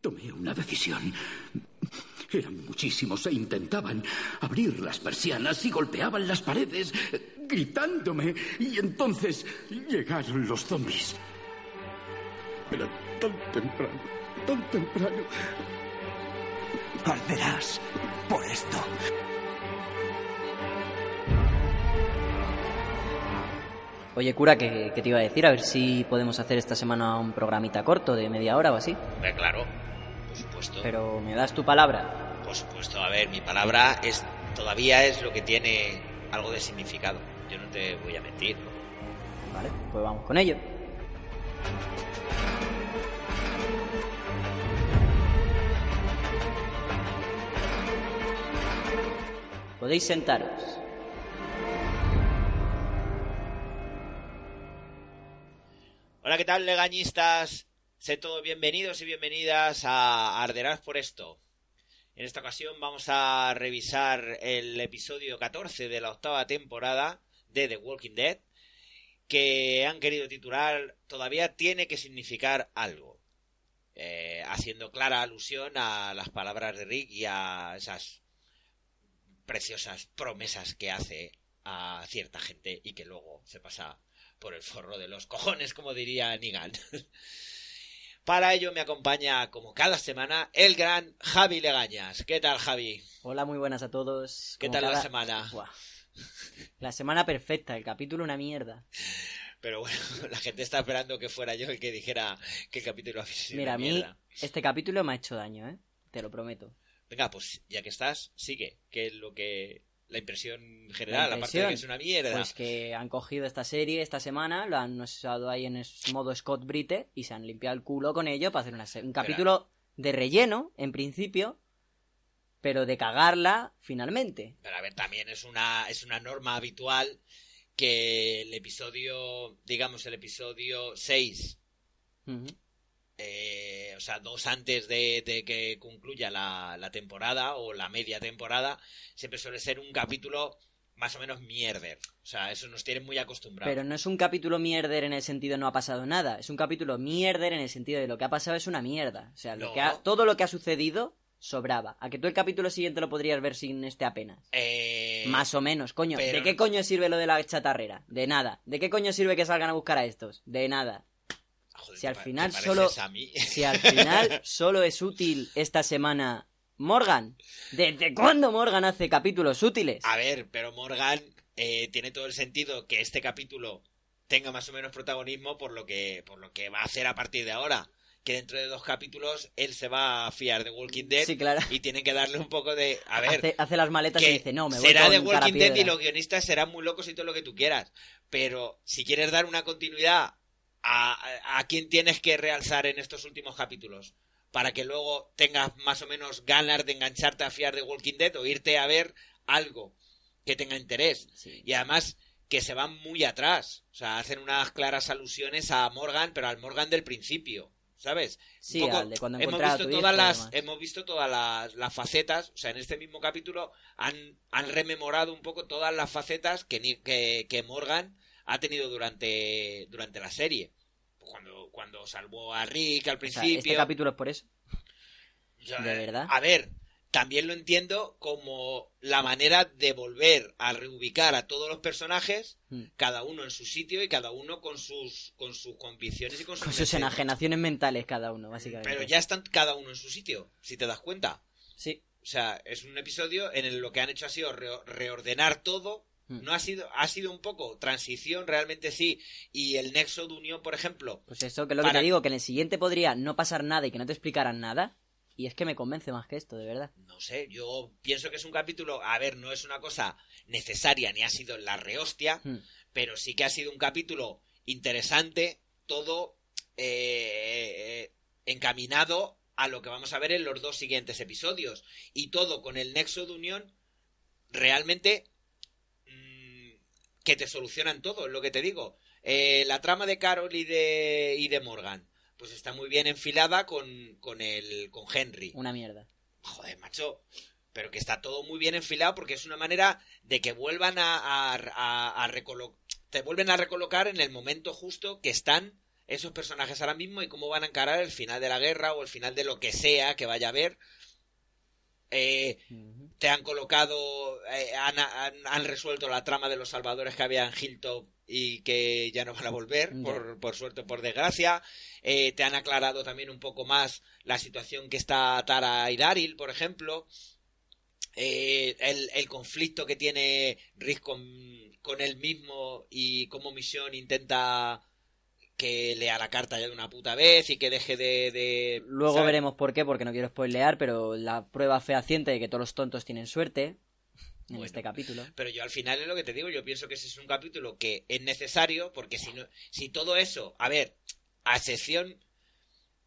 Tomé una decisión. Eran muchísimos e intentaban abrir las persianas y golpeaban las paredes, gritándome. Y entonces llegaron los zombies. Era tan temprano, tan temprano. Arderás por esto. Oye, cura, ¿qué, qué te iba a decir? A ver si podemos hacer esta semana un programita corto de media hora o así. Hombre, claro, supuesto. Pero me das tu palabra. Por supuesto, a ver, mi palabra es todavía es lo que tiene algo de significado. Yo no te voy a mentir. Vale, pues vamos con ello. Podéis sentaros. Hola, ¿qué tal, legañistas? Sé todos bienvenidos y bienvenidas a Arderás por esto. En esta ocasión vamos a revisar el episodio 14 de la octava temporada de The Walking Dead, que han querido titular Todavía tiene que significar algo, eh, haciendo clara alusión a las palabras de Rick y a esas preciosas promesas que hace a cierta gente y que luego se pasa por el forro de los cojones, como diría Nigan. Para ello me acompaña, como cada semana, el gran Javi Legañas. ¿Qué tal, Javi? Hola, muy buenas a todos. ¿Qué Como tal la semana? Buah. La semana perfecta, el capítulo una mierda. Pero bueno, la gente está esperando que fuera yo el que dijera que el capítulo había sido Mira, a una mí mierda. este capítulo me ha hecho daño, ¿eh? Te lo prometo. Venga, pues ya que estás, sigue. ¿Qué es lo que... La impresión general, La aparte de que es impresión, una mierda. Pues que han cogido esta serie esta semana, lo han usado ahí en modo Scott Brite y se han limpiado el culo con ello para hacer una un capítulo de relleno, en principio, pero de cagarla finalmente. Pero a ver, también es una, es una norma habitual que el episodio, digamos el episodio 6, Ujú. Eh, o sea, dos antes de, de que concluya la, la temporada o la media temporada, siempre suele ser un capítulo más o menos mierder. O sea, eso nos tiene muy acostumbrados. Pero no es un capítulo mierder en el sentido no ha pasado nada, es un capítulo mierder en el sentido de lo que ha pasado es una mierda. O sea, lo No. que ha- todo lo que ha sucedido sobraba. A que tú el capítulo siguiente lo podrías ver sin este apenas. Eh, Más o menos, coño. pero- ¿De qué coño sirve lo de la chatarrera? De nada. ¿De qué coño sirve que salgan a buscar a estos? De nada. Joder, si al final solo- pareces a mí. Si al final solo es útil esta semana Morgan. ¿Desde cuándo Morgan hace capítulos útiles? A ver, pero Morgan eh, tiene todo el sentido que este capítulo tenga más o menos protagonismo por lo que por lo que va a hacer a partir de ahora. Que dentro de dos capítulos él se va a fiar de Walking Dead Sí, claro. y tienen que darle un poco de... A ver, hace, hace las maletas y dice, no, me voy será de Walking Dead y Carapiedra". los guionistas serán muy locos y todo lo que tú quieras. Pero si quieres dar una continuidad a, a, quién tienes que realzar en estos últimos capítulos para que luego tengas más o menos ganas de engancharte a fiar de Walking Dead o irte a ver algo que tenga interés. Sí. Y además que se van muy atrás. O sea, hacen unas claras alusiones a Morgan, pero al Morgan del principio. ¿Sabes? Sí, poco- al de cuando hemos visto tu todas las hemos visto todas las, las facetas o sea en este mismo capítulo han, han rememorado un poco todas las facetas que, que, que Morgan ha tenido durante durante la serie cuando cuando salvó a Rick al O sea, principio este capítulo es por eso. yo, ¿De eh, verdad? A ver, también lo entiendo como la manera de volver a reubicar a todos los personajes, Mm. cada uno en su sitio y cada uno con sus con sus convicciones y con sus, Con sus enajenaciones mentales cada uno, básicamente. Pero ya están cada uno en su sitio, si te das cuenta. Sí. O sea, es un episodio en el lo que han hecho ha sido reo- reordenar todo. Mm. No ha sido, ha sido un poco transición, realmente sí. Y el nexo de unión, por ejemplo, Pues eso, que es lo Para- que te digo, que en el siguiente podría no pasar nada y que no te explicaran nada. Y es que me convence más que esto, de verdad. no sé, yo pienso que es un capítulo, a ver, no es una cosa necesaria ni ha sido la rehostia, Hmm. pero sí que ha sido un capítulo interesante, todo eh, encaminado a lo que vamos a ver en los dos siguientes episodios. Y todo con el nexo de unión realmente que te solucionan todo, es lo que te digo. Eh, la trama de Carol y de, y de Morgan, pues está muy bien enfilada con, con, el, con Henry. Una mierda. Joder, macho. Pero que está todo muy bien enfilado porque es una manera de que vuelvan a, a, a- a recolo- te vuelven a recolocar en el momento justo que están esos personajes ahora mismo y cómo van a encarar el final de la guerra o el final de lo que sea que vaya a haber. Eh, te han colocado, eh, han, han- han resuelto la trama de los salvadores que había en Hilltop y que ya no van a volver, por, por suerte o por desgracia. Eh, te han aclarado también un poco más la situación que está Tara y Daryl, por ejemplo. Eh, el, el conflicto que tiene Rick con, con él mismo y cómo Misión intenta que lea la carta ya de una puta vez y que deje de... de- Luego ¿sabes? veremos por qué, porque no quiero spoilear, pero la prueba fehaciente de que todos los tontos tienen suerte en Bueno. este capítulo. Pero yo al final es lo que te digo, yo pienso que ese es un capítulo que es necesario porque si no, si todo eso, a ver, a excepción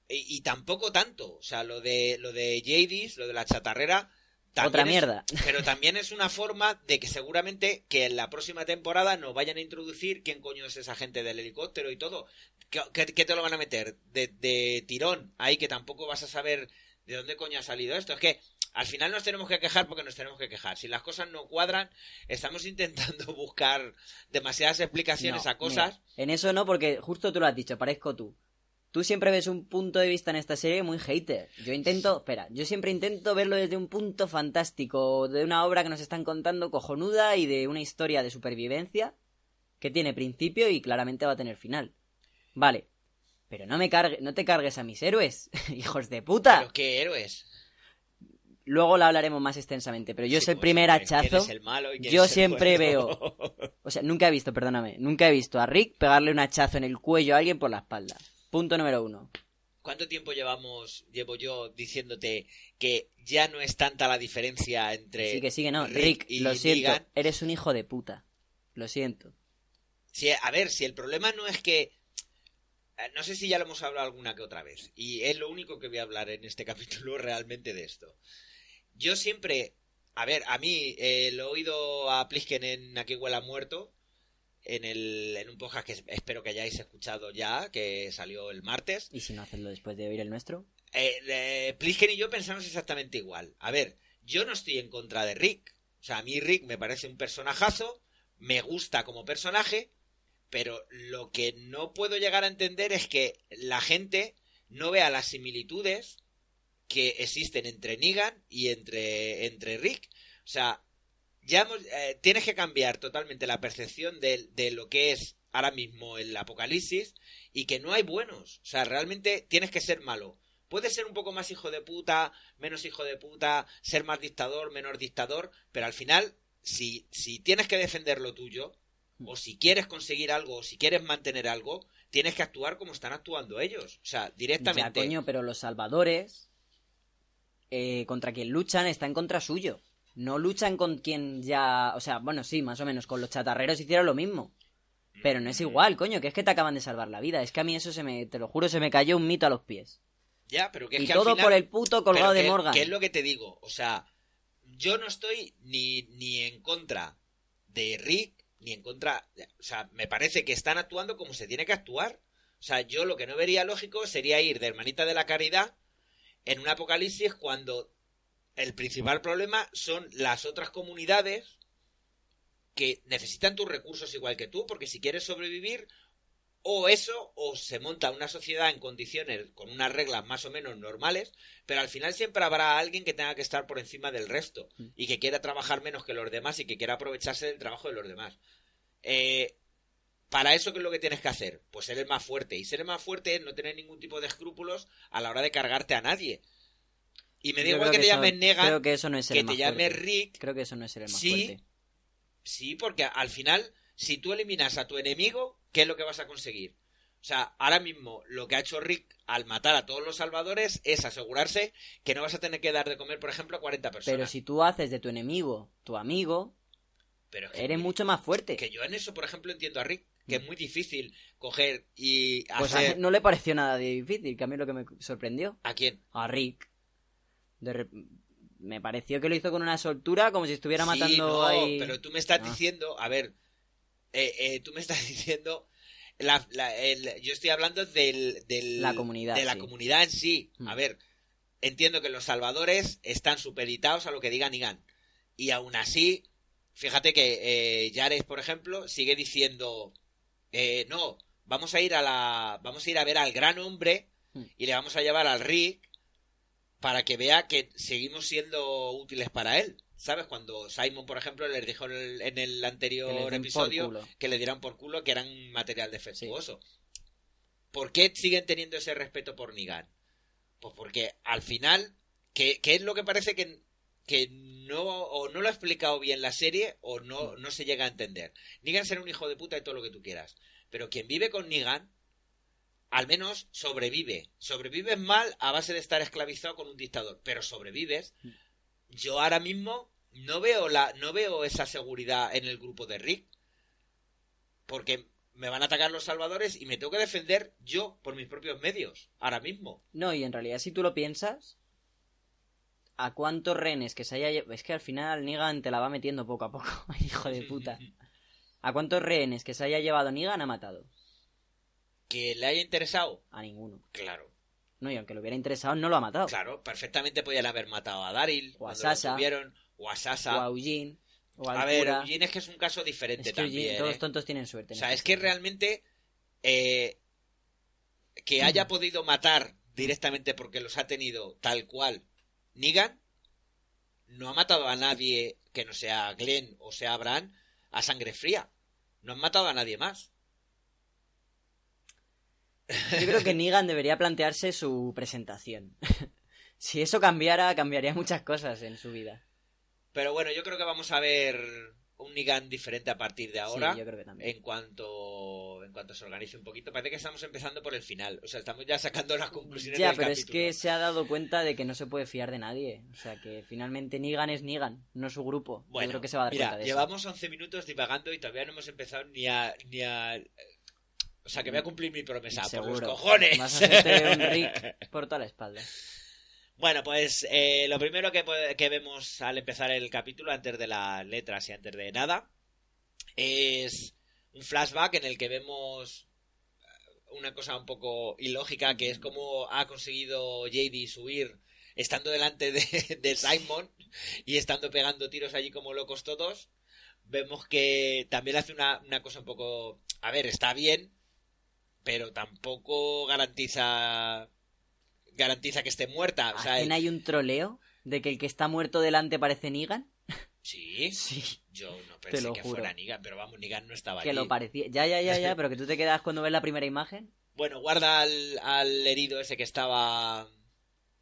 y, y tampoco tanto, o sea, lo de lo de Jadis, lo de la chatarrera, también Otra es- mierda. pero también es una forma de que seguramente que en la próxima temporada nos vayan a introducir quién coño es esa gente del helicóptero y todo. ¿Qué, qué- qué te lo van a meter? De, de tirón, ahí que tampoco vas a saber de dónde coño ha salido esto. Es que al final nos tenemos que quejar porque nos tenemos que quejar. Si las cosas no cuadran, estamos intentando buscar demasiadas explicaciones No, a cosas. mira, en eso no, porque justo tú lo has dicho, parezco tú. Tú siempre ves un punto de vista en esta serie muy hater. Yo intento, espera, yo siempre intento verlo desde un punto fantástico, de una obra que nos están contando cojonuda y de una historia de supervivencia que tiene principio y claramente va a tener final. Vale. Pero no me cargue, no te cargues a mis héroes, hijos de puta. Pero qué héroes. Luego la hablaremos más extensamente, pero yo Sí, es el como primer hachazo. el malo y Yo el siempre bueno. O sea, nunca he visto, perdóname, nunca he visto a Rick pegarle un hachazo en el cuello a alguien por la espalda. Punto número uno. ¿Cuánto tiempo llevamos, llevo yo diciéndote que ya no es tanta la diferencia entre Sí que sigue, no. Rick Rick, y lo siento, Negan? eres un hijo de puta. Lo siento. Si, a ver, si el problema no es que. eh, No sé si ya lo hemos hablado alguna que otra vez. Y es lo único que voy a hablar en este capítulo realmente de esto. Yo siempre. A ver, a mí eh, lo he oído a Plisken en Aquí huela muerto. En, el, en un podcast que espero que hayáis escuchado ya, que salió el martes. ¿Y si no hacerlo después de oír el nuestro? Eh, eh, Plisken y yo pensamos exactamente igual. A ver, yo no estoy en contra de Rick. O sea, a mí Rick me parece un personajazo, me gusta como personaje, pero lo que no puedo llegar a entender es que la gente no vea las similitudes que existen entre Negan y entre, entre Rick. O sea, ya hemos- eh, tienes que cambiar totalmente la percepción de, de lo que es ahora mismo el apocalipsis y que no hay buenos. O sea, realmente tienes que ser malo. Puedes ser un poco más hijo de puta, menos hijo de puta, ser más dictador, menor dictador, pero al final, si, si tienes que defender lo tuyo, o si quieres conseguir algo, o si quieres mantener algo, tienes que actuar como están actuando ellos. O sea, Ya, directamente. coño, pero los salvadores eh, contra quien luchan están contra suyo. No luchan con quien ya... O sea, bueno, sí, más o menos. Con los chatarreros hicieron lo mismo. Pero no es igual, coño, que es que te acaban de salvar la vida. Es que a mí eso se me... Te lo juro, se me cayó un mito a los pies. Ya, pero que es y que al todo final- por el puto colgado Pero de Morgan. que es lo que te digo? O sea, yo no estoy ni, ni en contra de Rick, ni en contra. O sea, me parece que están actuando como se tiene que actuar. O sea, yo lo que no vería lógico sería ir de hermanita de la caridad en un apocalipsis cuando el principal problema son las otras comunidades que necesitan tus recursos igual que tú, porque si quieres sobrevivir, o eso, o se monta una sociedad en condiciones con unas reglas más o menos normales, pero al final siempre habrá alguien que tenga que estar por encima del resto Mm. y que quiera trabajar menos que los demás y que quiera aprovecharse del trabajo de los demás. Eh, para eso, ¿qué es lo que tienes que hacer? Pues ser el más fuerte. Y ser el más fuerte es no tener ningún tipo de escrúpulos a la hora de cargarte a nadie. Y me da igual que te llames Negan, Creo que eso no es el que más te llame fuerte. Rick, Creo que eso no es el más Sí, fuerte. Sí, porque al final, si tú eliminas a tu enemigo, ¿qué es lo que vas a conseguir? O sea, ahora mismo lo que ha hecho Rick al matar a todos los salvadores es asegurarse que no vas a tener que dar de comer, por ejemplo, a 40 personas. Pero si tú haces de tu enemigo tu amigo, Pero es que, eres mucho más fuerte. que yo en eso, por ejemplo, entiendo a Rick, que es muy difícil coger y Pues hacer... a- no le pareció nada de difícil, que a mí es lo que me sorprendió. ¿A quién? A Rick. De Me pareció que lo hizo con una soltura como si estuviera Sí, matando no, ahí... pero tú me estás Ah. diciendo, a ver, eh, eh, tú me estás diciendo, la, la- el- yo estoy hablando del, del- La comunidad, de la sí. comunidad en sí. Mm. A ver, entiendo que los salvadores están supeditados a lo que digan Igan. Y aún así, fíjate que eh, Yares, por ejemplo, sigue diciendo, eh, no, vamos a ir a la, vamos a ir a ver al gran hombre Hmm. y le vamos a llevar al Rick para que vea que seguimos siendo útiles para él. ¿Sabes? Cuando Simon, por ejemplo, les dijo en el, anterior episodio que le dieran por culo que eran material defectuoso. ¿Por qué siguen teniendo ese respeto por Negan? Pues porque al final, que, que es lo que parece que, que no, o no lo ha explicado bien la serie o no, no se llega a entender. Negan será un hijo de puta y todo lo que tú quieras. Pero quien vive con Negan, al menos sobrevive. Sobrevives mal a base de estar esclavizado con un dictador, pero sobrevives. Yo ahora mismo no veo la, no veo esa seguridad en el grupo de Rick. Porque me van a atacar los salvadores y me tengo que defender yo por mis propios medios. Ahora mismo. No, y en realidad, si tú lo piensas, ¿a cuántos renes que se haya Es que al final Negan te la va metiendo poco a poco, hijo de puta. ¿A cuántos rehenes que se haya llevado Negan ha matado? Que le haya interesado. A ninguno. Claro. No, y aunque le hubiera interesado, no lo ha matado. Claro, perfectamente podían haber matado a Daryl. O a lo tuvieron, o a Sasha. O a Eugene. O a ver. Eugene es que es un caso diferente Es que Eugene- también. todos ¿eh? tontos tienen suerte. O sea, este es que realmente eh, que haya podido matar directamente porque los ha tenido tal cual Negan no ha matado a nadie que no sea Glenn o sea Bran a sangre fría. No han matado a nadie más. Yo creo que Negan debería plantearse su presentación. si eso cambiara, cambiaría muchas cosas en su vida. Pero bueno, yo creo que vamos a ver un Negan diferente a partir de ahora. Sí, yo creo que también. En cuanto, en cuanto se organice un poquito, parece que estamos empezando por el final. O sea, estamos ya sacando las conclusiones Ya, del pero es que se ha dado cuenta de que no se puede fiar de nadie. O sea, que finalmente Negan es Negan, no su grupo. Bueno, Yo creo que se va a dar mira, cuenta de llevamos 11 minutos divagando y todavía no hemos empezado ni a... Ni a... O sea, que voy a cumplir mi promesa. eso. ¡Por los Seguro. cojones! Vas a hacerte un Rick por toda la espalda. Bueno, pues eh, lo primero que, que vemos al empezar el capítulo, antes de las letras y antes de nada, es un flashback en el que vemos una cosa un poco ilógica, que es cómo ha conseguido JD subir estando delante de, de Simon y estando pegando tiros allí como locos todos. Vemos que también hace una, una cosa un poco... A ver, está bien, pero tampoco garantiza garantiza que esté muerta. O sea, ¿Hacen el- ahí un troleo de que el que está muerto delante parece Negan? Sí, Sí. yo no pensé lo que juro. fuera Negan, pero vamos, Negan no estaba Que allí. lo parecía. Ya, ya, ya, ya, pero que tú te quedas cuando ves la primera imagen. Bueno, guarda al, al herido ese que estaba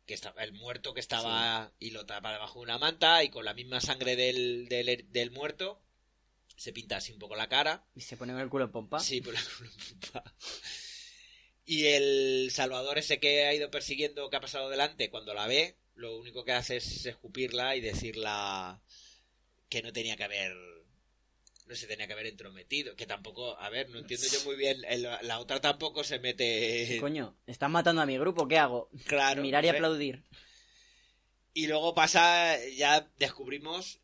que estaba el muerto que estaba y lo tapa debajo de una manta y con la misma sangre del, del muerto se pinta así un poco la cara. Y se pone el culo en pompa. Sí, por la culpa. Y el Salvador ese que ha ido persiguiendo, que ha pasado delante, cuando la ve, lo único que hace es escupirla y decirla que no tenía que haber. No se tenía que haber entrometido. Que tampoco. A ver, no entiendo yo muy bien. el- la otra tampoco se mete. Coño, están matando a mi grupo, ¿qué hago? Claro. Mirar y no sé. aplaudir. Y luego pasa, ya descubrimos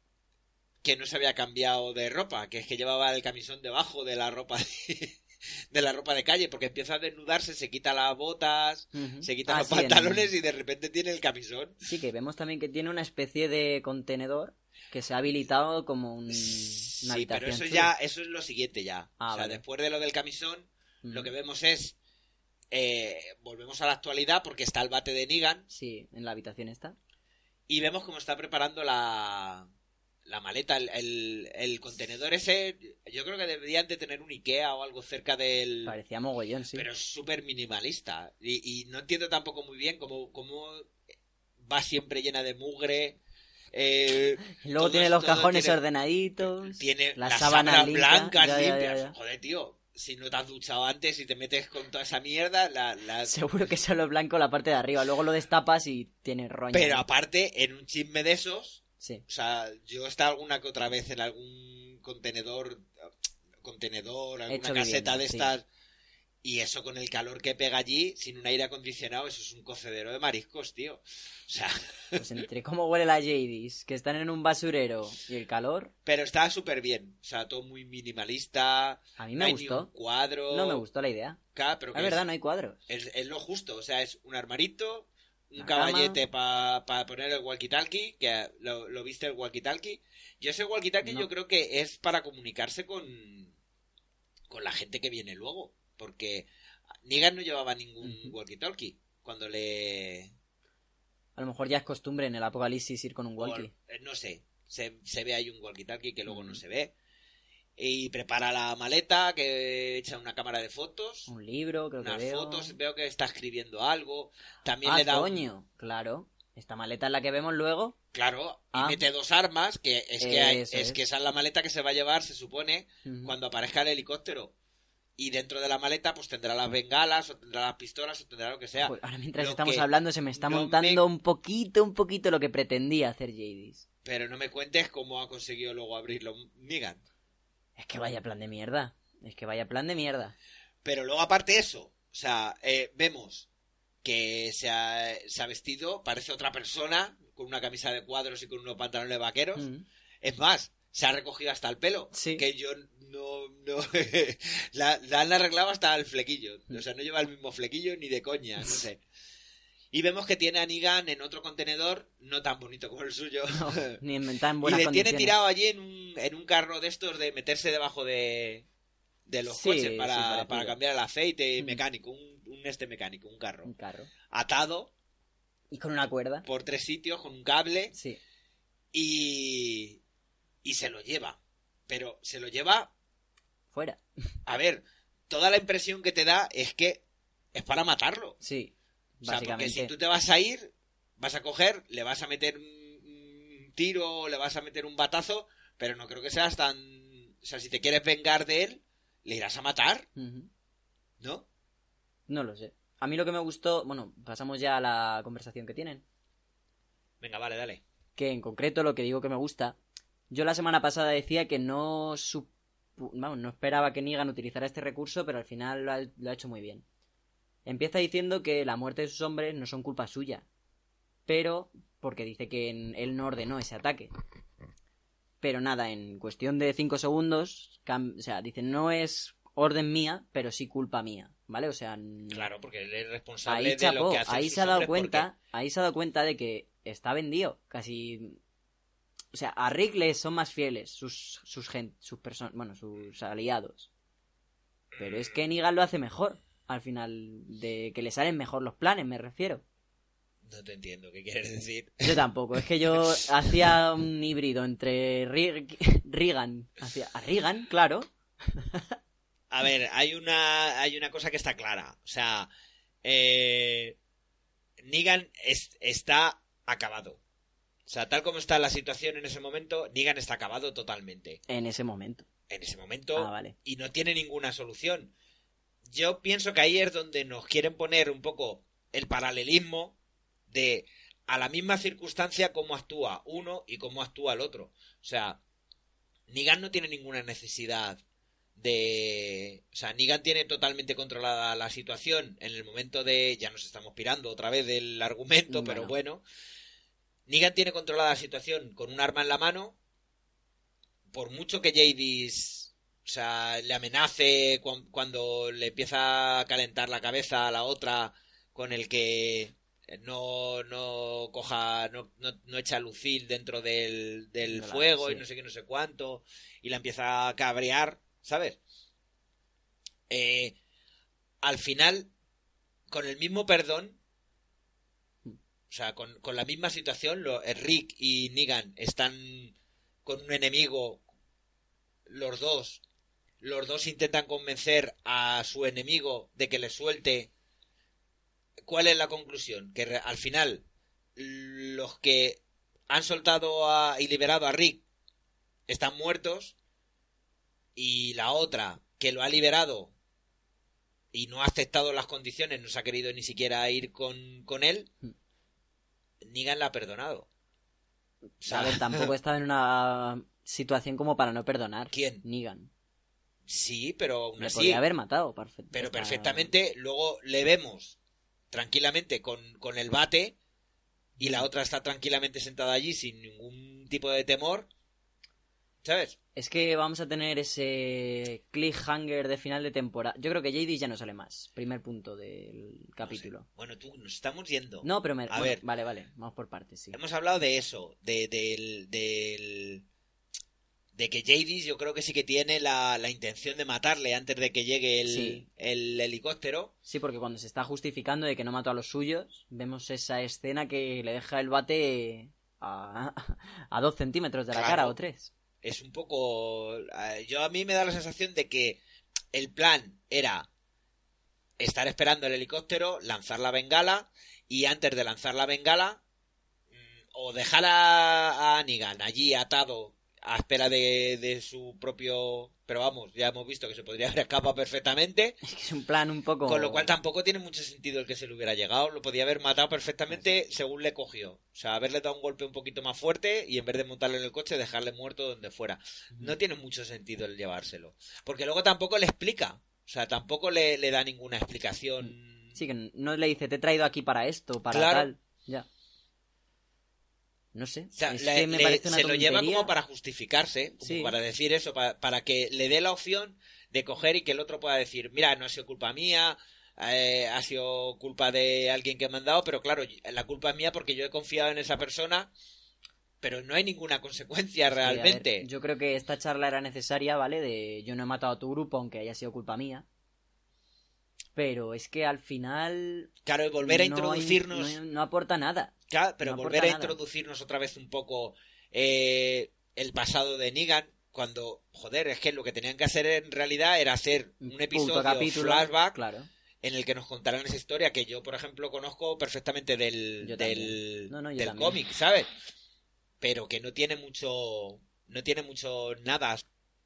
que no se había cambiado de ropa, que es que llevaba el camisón debajo de la ropa de, de la ropa de calle, porque empieza a desnudarse, se quita las botas, se quita Ah, los sí, pantalones y de repente tiene el camisón. Sí, que vemos también que tiene una especie de contenedor que se ha habilitado como un... una Sí, habitación pero eso ya, eso es lo siguiente ya. Ah, o sea, vale. después de lo del camisón, lo que vemos es eh, volvemos a la actualidad porque está el bate de Negan Sí, en la habitación está. y vemos cómo está preparando la, la maleta, el, el, el contenedor ese. Yo creo que deberían de tener un Ikea o algo cerca del. Parecía mogollón, sí. Pero es súper minimalista. Y, y no entiendo tampoco muy bien cómo, cómo va siempre llena de mugre. eh, luego tiene los cajones tiene- ordenaditos. tiene las las sábanas blancas Ya, ya, ya, limpias. ya. Joder, tío. Si no te has duchado antes y te metes con toda esa mierda, la, la- Seguro que solo es blanco la parte de arriba. Luego lo destapas y tiene roña. Pero aparte, en un chisme de esos, Sí. O sea, yo he estado alguna que otra vez en algún contenedor, contenedor, alguna Hecho caseta de sí. estas, y eso con el calor que pega allí, sin un aire acondicionado, eso es un cocedero de mariscos, tío. O sea, Pues entre cómo huele la JDs, que están en un basurero y el calor, pero está súper bien. O sea, todo muy minimalista. a mí no me hay ni gustó. un cuadro. No me gustó la idea. Pero que Es verdad, es, no hay cuadros. es, es lo justo. O sea, es un armarito, un caballete para poner el walkie-talkie, que lo, lo viste el walkie-talkie. Yo ese walkie-talkie No. yo creo que es para comunicarse con, con la gente que viene luego. Porque Negan no llevaba ningún Ujú. walkie-talkie cuando le... A lo mejor ya es costumbre en el apocalipsis ir con un walkie. eh, no sé, se, se ve ahí un walkie-talkie que luego no se ve. Y prepara la maleta, que echa una cámara de fotos. Un libro, creo que veo. fotos, veo que está escribiendo algo. También ah, le da un- coño, claro. Esta maleta es la que vemos luego. Claro, y Ah. mete dos armas, que es que hay- es, es. que esa es la maleta que se va a llevar, se supone, cuando aparezca el helicóptero. Y dentro de la maleta, pues tendrá las bengalas, o tendrá las pistolas, o tendrá lo que sea. Pues ahora mientras Lo estamos hablando se me está no montando me- un poquito, un poquito lo que pretendía hacer Jadis. Pero no me cuentes cómo ha conseguido luego abrirlo Negan. Es que vaya plan de mierda. Es que vaya plan de mierda. Pero luego, aparte de eso, o sea, eh, vemos que se ha, se ha vestido, parece otra persona, con una camisa de cuadros y con unos pantalones vaqueros. Mm. Es más, se ha recogido hasta el pelo. Sí. Que yo no. no la, la han arreglado hasta el flequillo. O sea, no lleva el mismo flequillo ni de coña, no sé. Y vemos que tiene a Negan en otro contenedor, no tan bonito como el suyo. No, ni en tan y buenas le condiciones. tiene tirado allí en un, en un carro de estos de meterse debajo de, de los Sí, coches para, para cambiar el aceite Mm. mecánico, un, un este mecánico, un carro. Un carro. Atado Y con una cuerda. por tres sitios con un cable Sí. y, y se lo lleva. Pero se lo lleva Fuera. A ver, toda la impresión que te da es que es para matarlo. Sí. O sea, porque si tú te vas a ir, vas a coger, le vas a meter un, tiro, le vas a meter un batazo, pero no creo que seas tan... O sea, si te quieres vengar de él, le irás a matar. ¿no? No lo sé. A mí lo que me gustó, bueno, pasamos ya a la conversación que tienen. Venga, vale, dale. Que en concreto lo que digo que me gusta, yo la semana pasada decía que no sup- vamos, no esperaba que Negan utilizara este recurso, pero al final lo ha, lo ha hecho muy bien. Empieza diciendo que la muerte de sus hombres no son culpa suya, pero porque dice que en- él no ordenó ese ataque. Pero nada, en cuestión de 5 segundos, o sea, dice no es orden mía, pero sí culpa mía, ¿vale? O sea, Claro, porque él es responsable ahí de chapó, lo que hace ahí se ha dado cuenta, ahí se ha dado cuenta de que está vendido, casi o sea, a Rick le son más fieles sus sus gen- sus personas, bueno, sus aliados. Pero es que Negan lo hace mejor, al final de que le salen mejor los planes, me refiero. No te entiendo qué quieres decir. Yo tampoco, es que yo hacía un híbrido entre Rick, Regan, hacía a Regan, claro. A ver, hay una, hay una cosa que está clara. O sea, eh, Negan es- está acabado. O sea, tal como está la situación en ese momento, Negan está acabado totalmente. En ese momento. En ese momento. Ah, vale. Y no tiene ninguna solución. Yo pienso que ahí es donde nos quieren poner un poco el paralelismo de a la misma circunstancia cómo actúa uno y cómo actúa el otro. O sea, Negan no tiene ninguna necesidad de... O sea, Negan tiene totalmente controlada la situación en el momento de... Ya nos estamos pirando otra vez del argumento, pero Bueno. Negan tiene controlada la situación con un arma en la mano. Por mucho que Jadis... O sea, le amenace cuan- cuando le empieza a calentar la cabeza a la otra con el que no, no coja, no, no, no echa lucil dentro del, del la- fuego y no sé qué, no sé cuánto, y la empieza a cabrear, ¿sabes? Eh, al final, con el mismo perdón, o sea, con, con la misma situación, lo, eh, Rick y Negan están con un enemigo, los dos, los dos intentan convencer a su enemigo de que le suelte. ¿Cuál es la conclusión? Que al final los que han soltado a- y liberado a Rick están muertos y la otra que lo ha liberado y no ha aceptado las condiciones, no se ha querido ni siquiera ir con, con él, Hmm. Negan la ha perdonado. O sea, A ver, tampoco estaba en una situación como para no perdonar. ¿Quién? Negan. Sí, pero aún así, podría haber matado, perfecto. pero perfectamente luego le vemos tranquilamente con, con el bate y la otra está tranquilamente sentada allí sin ningún tipo de temor. ¿Sabes? Es que vamos a tener ese cliffhanger de final de temporada. Yo creo que JD ya no sale más. Primer punto del capítulo. No sé. Bueno, tú nos estamos yendo. No, pero me... A bueno, ver. Vale, vale. Vamos por partes, sí. Hemos hablado de eso, de, del, del, de que Jadis yo creo que sí que tiene la, la intención de matarle antes de que llegue el, Sí. el helicóptero. Sí, porque cuando se está justificando de que no mató a los suyos, vemos esa escena que le deja el bate a, a dos centímetros de la Claro. cara o tres. Es un poco... Yo a mí me da la sensación de que el plan era estar esperando el helicóptero, lanzar la bengala y antes de lanzar la bengala mm, o dejar a, a Negan allí atado a espera de, de su propio... Pero vamos, ya hemos visto que se podría haber escapado perfectamente. Es que es un plan un poco... Con lo cual tampoco tiene mucho sentido el que se le hubiera llegado. Lo podía haber matado perfectamente según le cogió. O sea, haberle dado un golpe un poquito más fuerte y en vez de montarle en el coche, dejarle muerto donde fuera. No tiene mucho sentido el llevárselo. Porque luego tampoco le explica. O sea, tampoco le, le da ninguna explicación. Sí, que no le dice, te he traído aquí para esto, para Claro. tal. Ya. No sé. O sea, es le- que me le- parece una se lo lleva como para justificarse, como Sí. para decir eso, para, para que le dé la opción de coger y que el otro pueda decir, mira, no ha sido culpa mía, eh, ha sido culpa de alguien que me ha mandado, pero claro, la culpa es mía porque yo he confiado en esa persona, pero no hay ninguna consecuencia Sí, a ver, realmente. yo creo que esta charla era necesaria, ¿vale? De yo no he matado a tu grupo, aunque haya sido culpa mía. Pero es que al final. Claro, y volver a no hay- introducirnos, no, no aporta nada. Claro, pero no volver a nada. introducirnos otra vez un poco eh, el pasado de Negan, cuando, joder, es que lo que tenían que hacer en realidad era hacer un episodio capítulo, flashback Claro. en el que nos contarán esa historia que yo, por ejemplo, conozco perfectamente del, del. No, no, del cómic, ¿sabes? Pero que no tiene mucho, no tiene mucho nada,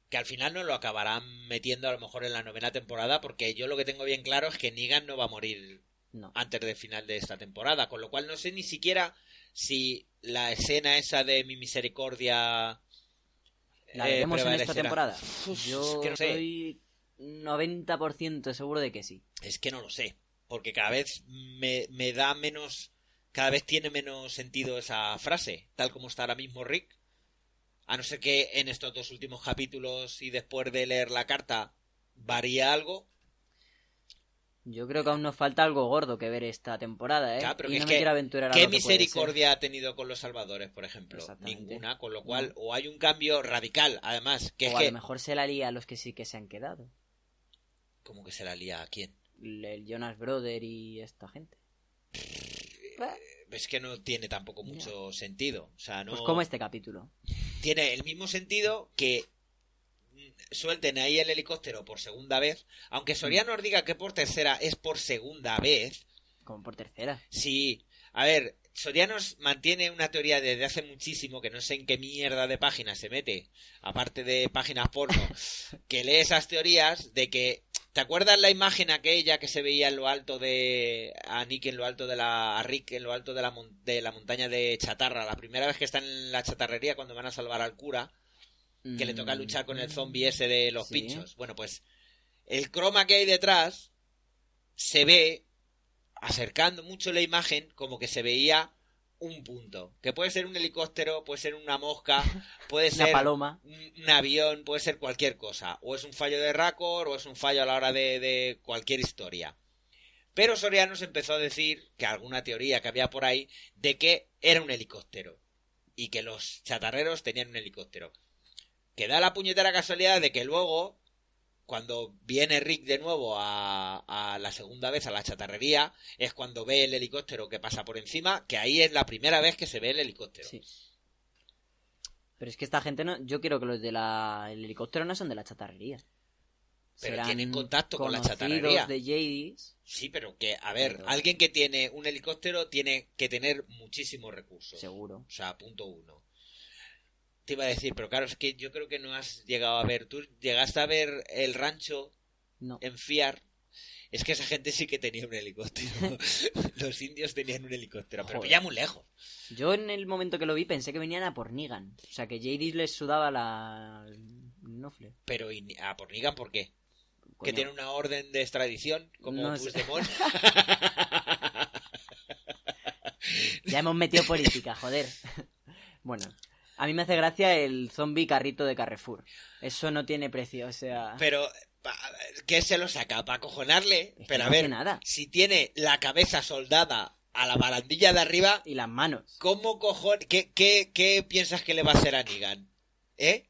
que al final no lo acabarán metiendo a lo mejor en la novena temporada, porque yo lo que tengo bien claro es que Negan no va a morir No. antes del final de esta temporada, con lo cual no sé ni siquiera si la escena esa de mi misericordia ¿La eh, veremos en esta temporada? Yo es que no sé. estoy 90% seguro de que sí. Es que no lo sé, porque cada vez me, me da menos, cada vez tiene menos sentido esa frase, tal como está ahora mismo Rick. A no ser que en estos dos últimos capítulos y después de leer la carta varía algo. Yo creo que aún nos falta algo gordo que ver esta temporada, ¿eh? Claro, pero y que no es me que- quiero aventurar a ¿Qué lo que puede misericordia ha tenido con los salvadores, por ejemplo? Ninguna, con lo cual o hay un cambio radical, además, que es O a que... lo mejor se la lía a los que sí que se han quedado. ¿Cómo que se la lía a quién? El Jonas Brother y esta gente. Es que no tiene tampoco mucho sentido. O sea, no... Pues como este capítulo. tiene el mismo sentido que suelten ahí el helicóptero por segunda vez, aunque Soriano os diga que por tercera es por segunda vez, Como por tercera. sí, a ver, Sorianos mantiene una teoría desde hace muchísimo, que no sé en qué mierda de páginas se mete, aparte de páginas porno, que lee esas teorías de que, ¿te acuerdas la imagen aquella que se veía en lo alto de, a Nick en lo alto de la, a Rick en lo alto de la, mon- de la montaña de Chatarra, la primera vez que están en la chatarrería cuando van a salvar al cura? Que le toca luchar con el zombie ese de los Mm. Sí. pinchos. Bueno, pues el croma que hay detrás se ve acercando mucho la imagen como que se veía un punto. Que puede ser un helicóptero, puede ser una mosca, puede Una ser paloma. un, un avión, puede ser cualquier cosa. O es un fallo de Raccord o es un fallo a la hora de, de cualquier historia. Pero Soriano se empezó a decir que alguna teoría que había por ahí de que era un helicóptero. Y que los chatarreros tenían un helicóptero. Que da la puñetera casualidad de que luego, cuando viene Rick de nuevo a, a la segunda vez a la chatarrería, es cuando ve el helicóptero que pasa por encima, que ahí es la primera vez que se ve el helicóptero. Sí. Pero es que esta gente no. Yo quiero que los del helicóptero no son de la chatarrería. Pero Serán tienen contacto con la chatarrería. de Jadis. Sí, pero que, a ver, Pero- alguien que tiene un helicóptero tiene que tener muchísimos recursos. Seguro. O sea, punto uno. Te iba a decir, pero claro, es que yo creo que no has llegado a ver. Tú llegaste a ver el rancho No. en Fiar. Es que esa gente sí que tenía un helicóptero. Los indios tenían un helicóptero, pero ya muy lejos. Yo en el momento que lo vi pensé que venían a por Negan. O sea, que Jadis les sudaba la... nofle. Pero, ¿y a por Negan por qué? ¿Que tiene una orden de extradición como No. Puigdemont? Ya hemos metido política, joder. bueno, a mí me hace gracia el zombie carrito de Carrefour. Eso no tiene precio, o sea... Pero, ¿qué se lo saca? ¿Para acojonarle? Es Pero a no ver, nada. si tiene la cabeza soldada a la barandilla de arriba, Y las manos. ¿cómo cojones? ¿Qué, qué, qué piensas que le va a hacer a Negan? ¿Eh?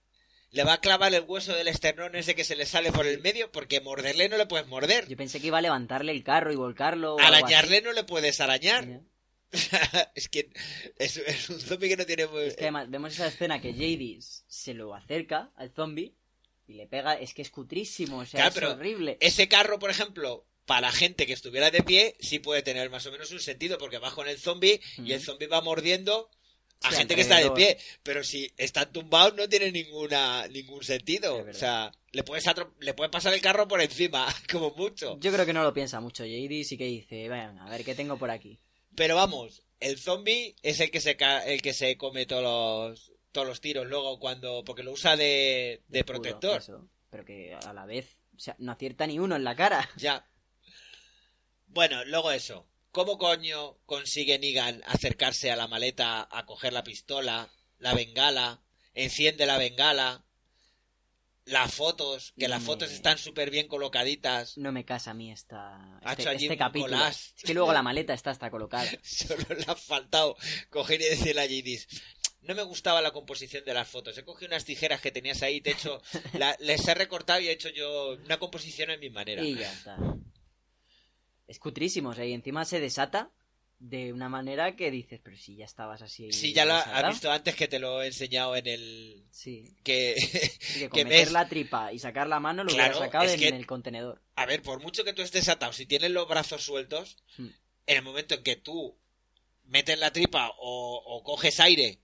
le va a clavar el hueso del esternón ese que se le sale por el medio, porque morderle no le puedes morder. Yo pensé que iba a levantarle el carro y volcarlo. o Arañarle no le puedes arañar. es que es, es un zombie que no tiene... muy- Es que además vemos esa escena que Jadis se lo acerca al zombie y le pega. Es que es cutrísimo, o sea, Claro, es pero horrible. Ese carro, por ejemplo, para gente que estuviera de pie, sí puede tener más o menos un sentido, porque va con el zombie y el zombie va mordiendo a Sí, gente que está de pie. Pero si están tumbados no tiene ninguna ningún sentido. O sea, le puedes, le puede pasar el carro por encima, como mucho. Yo creo que no lo piensa mucho Jadis y que dice, venga, a ver qué tengo por aquí. Pero vamos, el zombie es el que se el que se come todos los todos los tiros luego cuando porque lo usa de, de Escudo, protector. eso. pero que a la vez o sea, no acierta ni uno en la cara. Ya. Bueno, luego eso. ¿Cómo coño consigue Negan acercarse a la maleta a coger la pistola, la bengala, enciende la bengala, las fotos, que las Me- fotos están súper bien colocaditas? No me casa a mí esta, Ha este, allí este un capítulo. Es que luego la maleta está hasta colocada. Solo le ha faltado coger y decirle a Jadis. No me gustaba la composición de las fotos. He cogido unas tijeras que tenías ahí, te he hecho, la- les he recortado y he hecho yo una composición en mi manera. Y ya está. Es cutrísimo, o sea, y encima se desata de una manera que dices, pero si ya estabas así. Sí, ya lo has desatado". visto antes que te lo he enseñado en el... Sí. que que meter ves- la tripa y sacar la mano lo Claro, hubiera sacado en que- el contenedor. A ver, por mucho que tú estés atado, si tienes los brazos sueltos, Hmm. en el momento en que tú metes la tripa o, o coges aire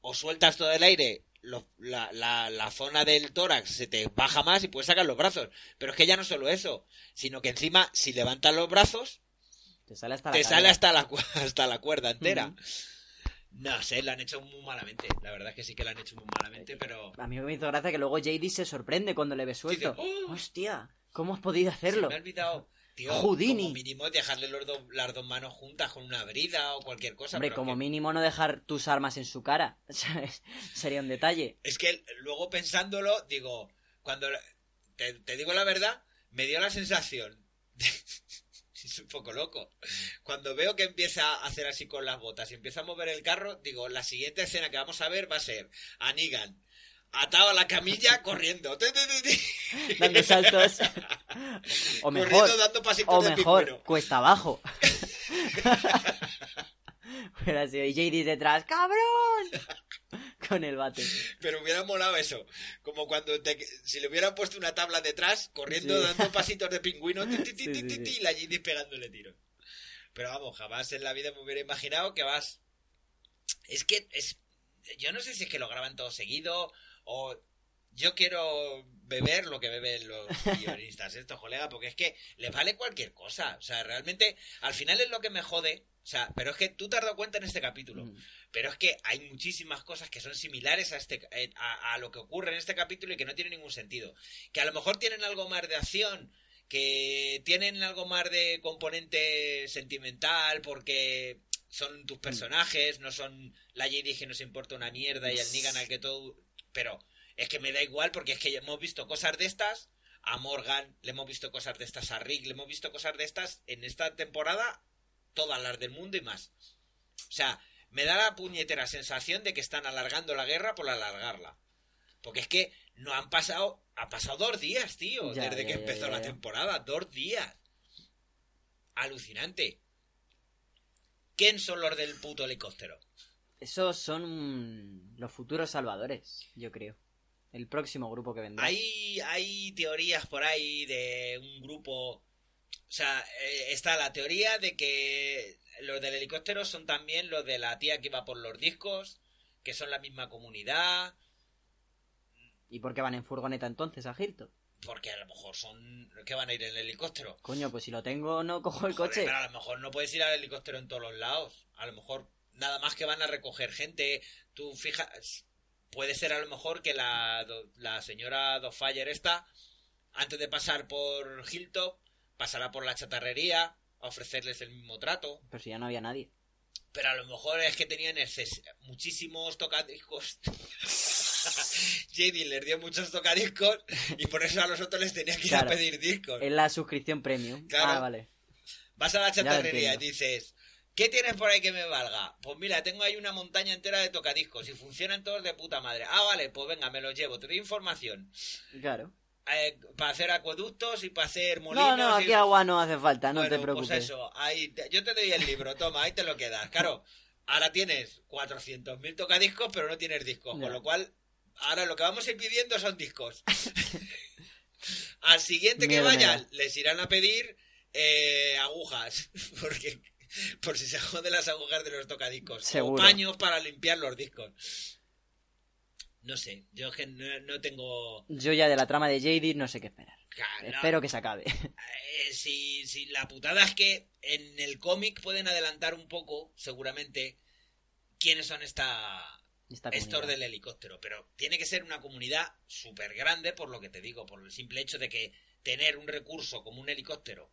o sueltas todo el aire, lo- la, la- la zona del tórax se te baja más y puedes sacar los brazos. Pero es que ya no solo eso, sino que encima, si levantas los brazos, Te sale hasta la te sale hasta la, hasta la cuerda entera. No sé, lo han hecho muy malamente. La verdad es que sí que lo han hecho muy malamente, pero... A mí me hizo gracia que luego JD se sorprende cuando le ve suelto. Dice, "Oh". Hostia, ¿cómo has podido Se hacerlo? me ha olvidado. Tío, Houdini. como mínimo dejarle los do- las dos manos juntas con una brida o cualquier cosa. Hombre, pero como que- mínimo no dejar tus armas en su cara. ¿sabes? Sería un detalle. Es que luego pensándolo, digo, cuando... Te, te digo la verdad, me dio la sensación... de- es un poco loco. Cuando veo que empieza a hacer así con las botas y empieza a mover el carro, digo, la siguiente escena que vamos a ver va a ser a Negan atado a la camilla corriendo. Dando saltos. O mejor, corriendo dando pasitos o mejor, cuesta abajo. Sido y JD detrás, ¡cabrón! Con el bate. Pero hubiera molado eso. Como cuando te- si le hubieran puesto una tabla detrás, corriendo, Sí. dando pasitos de pingüino, ti, ti, ti, y la Ginny pegándole tiros. Pero vamos, jamás en la vida me hubiera imaginado que vas. Es que es. Yo no sé si es que lo graban todo seguido o. Yo quiero beber lo que beben los guionistas estos, colega, porque es que les vale cualquier cosa. O sea, realmente, al final es lo que me jode. O sea, pero es que tú te has dado cuenta en este capítulo. Mm. Pero es que hay muchísimas cosas que son similares a, este, eh, a, a lo que ocurre en este capítulo y que no tienen ningún sentido. Que a lo mejor tienen algo más de acción, que tienen algo más de componente sentimental, porque son tus personajes, no son la JD que nos importa una mierda y el Negan al que todo... Pero es que me da igual porque es que hemos visto cosas de estas a Morgan, le hemos visto cosas de estas a Rick, le hemos visto cosas de estas en esta temporada, todas las del mundo y más. O sea, me da la puñetera sensación de que están alargando la guerra por alargarla. Porque es que no han pasado. Ha pasado dos días, tío, Ya, desde ya, que empezó ya, la temporada. Dos días. Alucinante. ¿Quién son los del puto helicóptero? Esos son los futuros salvadores, yo creo. El próximo grupo que vendrá. Hay, hay teorías por ahí de un grupo. O sea, eh, está la teoría de que los del helicóptero son también los de la tía que iba por los discos, que son la misma comunidad. ¿Y por qué van en furgoneta entonces a Hilton? Porque a lo mejor son. que van a ir en el helicóptero? Coño, pues si lo tengo, no cojo el Joder, coche. pero a lo mejor no puedes ir al helicóptero en todos los lados. A lo mejor nada más que van a recoger gente. Tú fijas. Puede ser a lo mejor que la, señora Dofire esta, antes de pasar por Hilltop, pasará por la chatarrería a ofrecerles el mismo trato. Pero si ya no había nadie. Pero a lo mejor es que tenían exces- muchísimos tocadiscos. JD les dio muchos tocadiscos y por eso a los otros les tenía que ir Claro. a pedir discos. Es la suscripción premium. Claro. Ah, vale. Vas a la chatarrería y dices, ¿Qué tienes por ahí que me valga? Pues mira, tengo ahí una montaña entera de tocadiscos y funcionan todos de puta madre. Ah, vale, pues venga, me los llevo. Te doy información. Claro. Eh, para hacer acueductos y para hacer molinos. No, no, y- aquí agua no hace falta, no Bueno, te preocupes. Pues eso, ahí te- yo te doy el libro, toma, ahí te lo quedas. Claro, ahora tienes 400.000 tocadiscos, pero no tienes discos, con lo cual, ahora lo que vamos a ir pidiendo son discos. Al siguiente que vayan, les irán a pedir eh, agujas, porque por si se joden las agujas de los tocadiscos. Seguro. O paños para limpiar los discos. No sé, yo que no, no tengo... Yo ya de la trama de JD no sé qué esperar. Claro, Espero que se acabe. Eh, si, si la putada es que en el cómic pueden adelantar un poco, seguramente, quiénes son esta, Esta estos del helicóptero. Pero tiene que ser una comunidad súper grande, por lo que te digo, por el simple hecho de que tener un recurso como un helicóptero.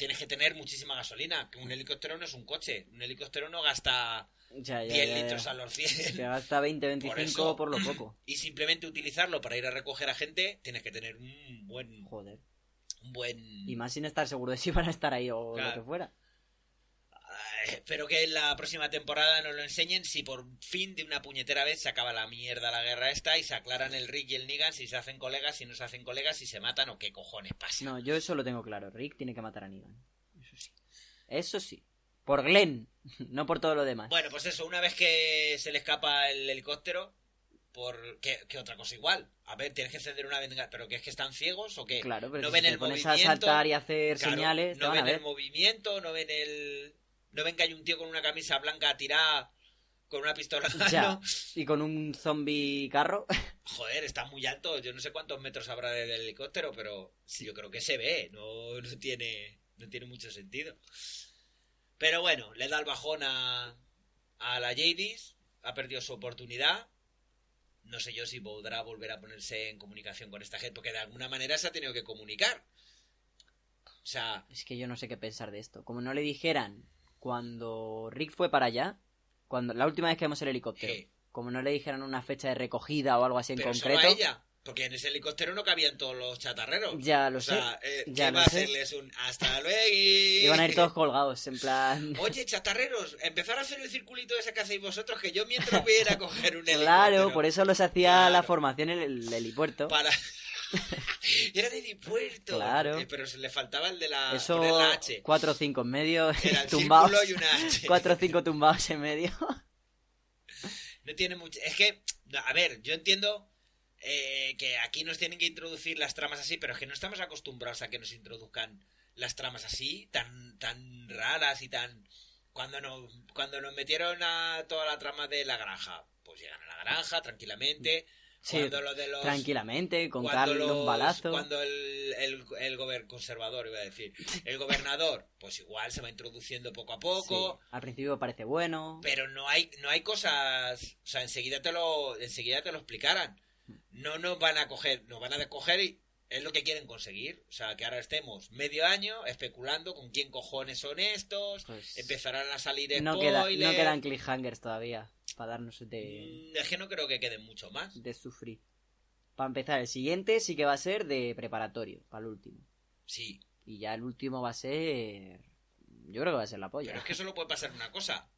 Tienes que tener muchísima gasolina, que un helicóptero no es un coche, un helicóptero no gasta Ya, ya, 10 ya, ya. litros a los 100. Que gasta 20, 25 eso- por, lo poco. Y simplemente utilizarlo para ir a recoger a gente, tienes que tener un buen... Joder. Un buen... Y más sin estar seguro de si van a estar ahí o Claro. lo que fuera. Espero que en la próxima temporada nos lo enseñen si por fin de una puñetera vez se acaba la mierda la guerra esta y se aclaran el Rick y el Negan si se hacen colegas, si no se hacen colegas, si se matan o qué cojones pasa. No, yo eso lo tengo claro. Rick tiene que matar a Negan. Eso sí. Eso sí. Por Glenn, no por todo lo demás. Bueno, pues eso, una vez que se le escapa el helicóptero, por ¿qué, qué otra cosa igual? A ver, tienes que encender una venga, pero que es que están ciegos o qué? claro, pero no si ven te el pones movimiento, a saltar y hacer Claro, señales, no ven el movimiento, no ven el no ven que hay un tío con una camisa blanca tirada con una pistola Ya. Y con un zombie carro. Joder, está muy alto. Yo no sé cuántos metros habrá del helicóptero, pero sí, yo creo que se ve. No, no, tiene, no tiene mucho sentido. Pero bueno, le da el bajón a, a la Jadis. Ha perdido su oportunidad. No sé yo si podrá volver a ponerse en comunicación con esta gente, porque de alguna manera se ha tenido que comunicar. O sea, Es que yo no sé qué pensar de esto. Como no le dijeran cuando Rick fue para allá, cuando la última vez que vimos el helicóptero, Sí. como no le dijeran una fecha de recogida o algo así en pero concreto, solo a ella. Porque en ese helicóptero no cabían todos los chatarreros. ya lo o sé. sea, eh, ya ¿qué lo va a hacerles un hasta luego? Iban a ir todos colgados, en plan. Oye, chatarreros, empezar a hacer el circulito ese que hacéis vosotros, que yo mientras voy a ir a coger un helicóptero. Claro, por eso los hacía Claro. la formación en el helipuerto. Para... Era de helipuerto. Claro. Eh, pero se le faltaba el de la... Eso, la H. cuatro o cinco en medio, Era el tumbados. círculo y una H. Cuatro o cinco tumbados en medio. No tiene mucho... Es que, a ver, yo entiendo eh, que aquí nos tienen que introducir las tramas así, pero es que no estamos acostumbrados a que nos introduzcan las tramas así, tan, tan raras y tan... Cuando nos, cuando nos metieron a toda la trama de la granja, pues llegan a la granja tranquilamente. Sí, cuando lo de los... Tranquilamente, con Carlos un balazo. Cuando el, el, el gober- conservador, iba a decir, el gobernador, pues igual se va introduciendo poco a poco, Sí, Al principio parece bueno. pero no hay, no hay cosas, o sea, enseguida te lo, enseguida te lo explicaran. No nos van a coger, nos van a coger y es lo que quieren conseguir. O sea, que ahora estemos medio año especulando con quién cojones son estos, Pues, empezarán a salir no, spoilers. queda, no quedan cliffhangers todavía para darnos de, Mm, Es que no creo que queden mucho más. de sufrir. Para empezar, el siguiente sí que va a ser de preparatorio, para el último. Sí, Y ya el último va a ser... Yo creo que va a ser la polla. pero es que solo puede pasar una cosa.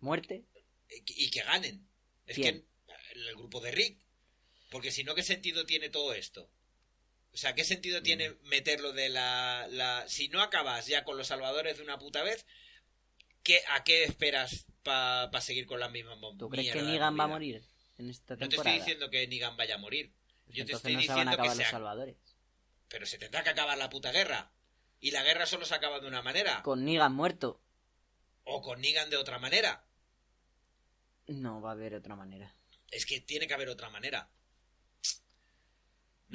Muerte. y que ganen. Es ¿Quién? que el grupo de Rick. Porque si no, ¿qué sentido tiene todo esto? O sea, ¿qué sentido Mm. tiene meterlo de la, la... Si no acabas ya con los salvadores de una puta vez, ¿qué, ¿a qué esperas para seguir con la misma mom- ¿Tú crees que Negan va a morir en esta No te temporada? estoy diciendo que Negan vaya a morir. Yo te estoy no se van a diciendo que acabar los sea... salvadores. Pero se tendrá que acabar la puta guerra. Y la guerra solo se acaba de una manera. Con Negan muerto. O con Negan de otra manera. No va a haber otra manera. Es que tiene que haber otra manera.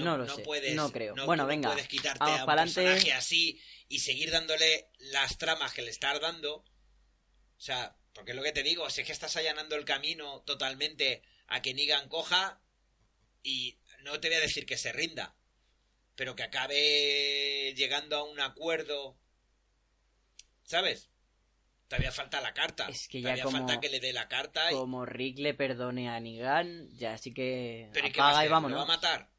No lo sé, puedes, no creo. no- Bueno, no venga, puedes quitarte vamos a un personaje así y seguir dándole las tramas que le estás dando. O sea, porque es lo que te digo, si es que estás allanando el camino totalmente a que Negan coja y no te voy a decir que se rinda, pero que acabe llegando a un acuerdo. ¿Sabes? Todavía falta la carta. Es que ya Todavía como- falta que le dé la carta y... Como Rick le perdone a Negan, ya sí que ¿Pero ¿y qué va a apaga y hacer? ¿Lo vámonos. va a matar?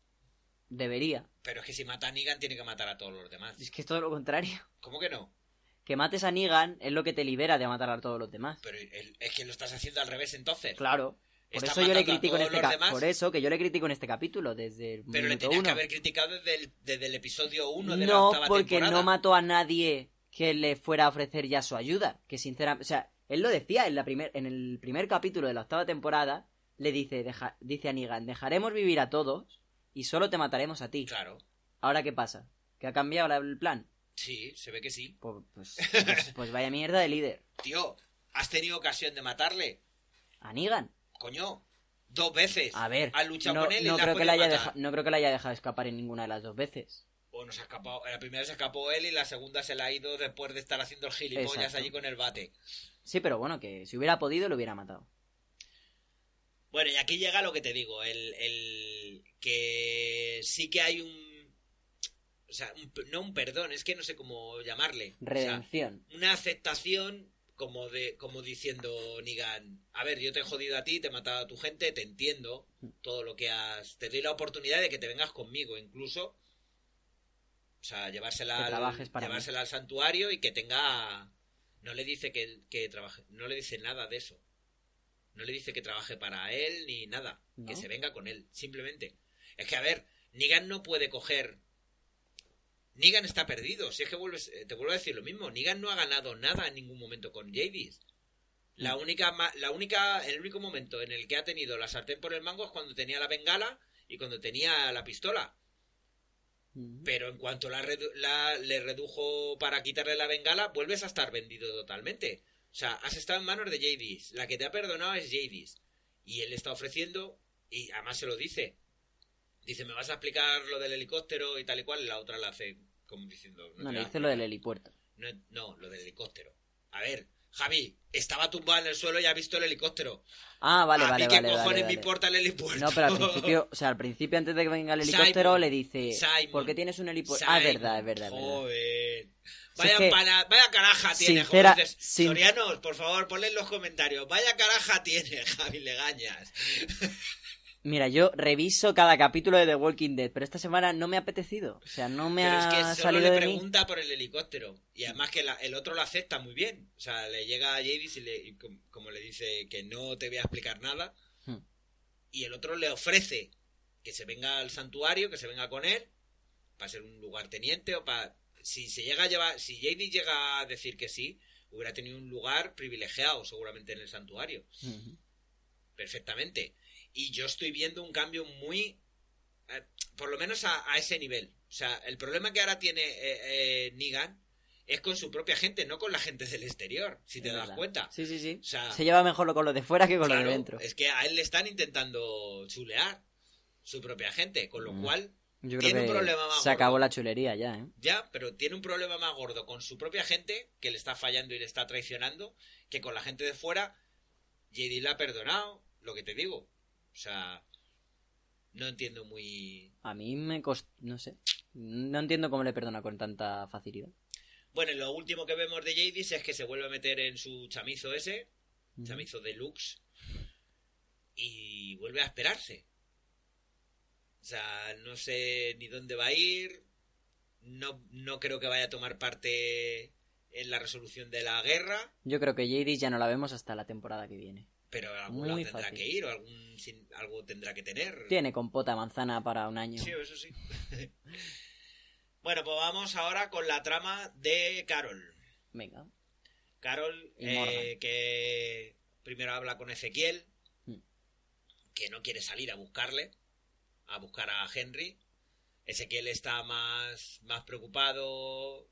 Debería. Pero es que si mata a Negan tiene que matar a todos los demás. Es que es todo lo contrario. ¿Cómo que no? que mates a Negan es lo que te libera de matar a todos los demás. Pero es que lo estás haciendo al revés entonces. Claro. Por eso yo le critico en este demás. por eso que yo le critico en este capítulo desde el Pero le tenías que uno. haber criticado desde el, desde el episodio 1 de la No, octava porque temporada. no mató a nadie que le fuera a ofrecer ya su ayuda. Que sinceramente, o sea, él lo decía en, la primer, en el primer capítulo de la octava temporada. Le dice, deja- dice a Negan, dejaremos vivir a todos y solo te mataremos a ti. Claro. Ahora, ¿qué pasa? ¿Que ha cambiado el plan? Sí, se ve que sí. Pues, pues, pues- pues vaya mierda de líder. Tío, ¿has tenido ocasión de matarle? A Negan. Coño, dos veces. A ver, Has luchado no, con él y no has creo que la haya deja- no creo que la haya dejado escapar en ninguna de las dos veces. O nos ha escapado. La primera se escapó él y la segunda se la ha ido después de estar haciendo el gilipollas Exacto. allí con el bate. Sí, pero bueno, que si hubiera podido lo hubiera matado. Bueno, y aquí llega lo que te digo, el, el que sí que hay un... O sea, un- no un perdón, es que no sé cómo llamarle. O sea, Redención. una aceptación como de como diciendo Nigan, a ver, yo te he jodido a ti, te he matado a tu gente, te entiendo todo lo que has... Te doy la oportunidad de que te vengas conmigo, incluso... O sea, llevársela, al, llevársela al santuario y que tenga... No le dice que, que trabaje, no le dice nada de eso. No le dice que trabaje para él ni nada. Que se venga con él, simplemente. Es que, a ver, Negan no puede coger. Negan está perdido. Si es que vuelves, eh, te vuelvo a decir lo mismo. Negan no ha ganado nada en ningún momento con Jadis. La Mm. única, la única, el único momento en el que ha tenido la sartén por el mango es cuando tenía la bengala y cuando tenía la pistola. Ujú. Pero en cuanto la, la- le redujo para quitarle la bengala, vuelves a estar vendido totalmente. O sea, has estado en manos de Jadis. La que te ha perdonado es Jadis. Y él le está ofreciendo, y además se lo dice. Dice, ¿me vas a explicar lo del helicóptero y tal y cual? La otra la hace como diciendo... No, te le dice lo del helipuerto. No, no, lo del helicóptero. A ver, Javi, estaba tumbado en el suelo y ha visto el helicóptero. Ah, vale, a vale, mí qué vale, cojones vale, me importa el helipuerto. No, pero al principio, o sea, al principio antes de que venga el helicóptero Simon, le dice, Simon, ¿por qué tienes un helipuerto? Ah, es verdad, es verdad. Joder. Si Vaya, es que- pana- vaya caraja tiene, Sincera- joder. Sin- Sorianos, por favor, ponle en los comentarios. Vaya caraja tiene, Javi Legañas. Mira, yo reviso cada capítulo de The Walking Dead, pero esta semana no me ha apetecido. O sea, no me Pero ha es que solo salido le pregunta por el helicóptero. Y además que la- el otro lo acepta muy bien. O sea, le llega a Jadis y, le, y como le dice que no te voy a explicar nada. Hmm. Y el otro le ofrece que se venga al santuario, que se venga con él, para ser un lugarteniente o para... Si se llega a llevar, si Jadis llega a decir que sí, hubiera tenido un lugar privilegiado seguramente en el santuario. Ujú. Perfectamente. Y yo estoy viendo un cambio muy... eh, por lo menos a, a ese nivel. O sea, el problema que ahora tiene eh, eh, Negan es con su propia gente, no con la gente del exterior, si te Es das verdad. cuenta. Sí, sí, sí. O sea, Se lleva mejor lo con lo de fuera que con lo claro, de dentro. es que a él le están intentando chulear su propia gente, con lo Mm. cual, Yo creo tiene un que problema más se acabó la chulería ya, ¿eh? ya, pero tiene un problema más gordo con su propia gente, que le está fallando y le está traicionando, que con la gente de fuera, JD le ha perdonado, lo que te digo. O sea, no entiendo muy... A mí me costó, no sé. No entiendo cómo le perdona con tanta facilidad. Bueno, lo último que vemos de Jadis es que se vuelve a meter en su chamizo ese, Ujú. chamizo deluxe, y vuelve a esperarse. O sea, no sé ni dónde va a ir, no, no creo que vaya a tomar parte en la resolución de la guerra, Yo creo que Jadis ya no la vemos hasta la temporada que viene. Pero algún lado tendrá que ir o algún, sin- algo tendrá que tener. Tiene compota manzana para un año. Sí, eso sí. bueno, pues vamos ahora con la trama de Carol. Venga. Carol, eh, que primero habla con Ezequiel, Mm. que no quiere salir a buscarle, a buscar a Henry. Ezequiel está más, más preocupado.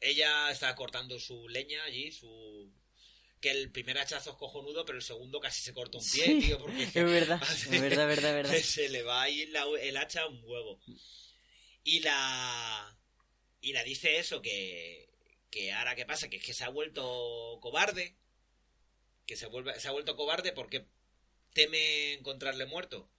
Ella está cortando su leña allí, su... Que el primer hachazo es cojonudo, pero el segundo casi se corta un pie, Sí, tío, porque Es verdad, es verdad, verdad, verdad. se le va ahí la- el hacha a un huevo. Y la. Y la dice eso, que. Que ahora qué pasa, que es que se ha vuelto cobarde. Que se, vuelve, se ha vuelto cobarde porque teme encontrarle muerto.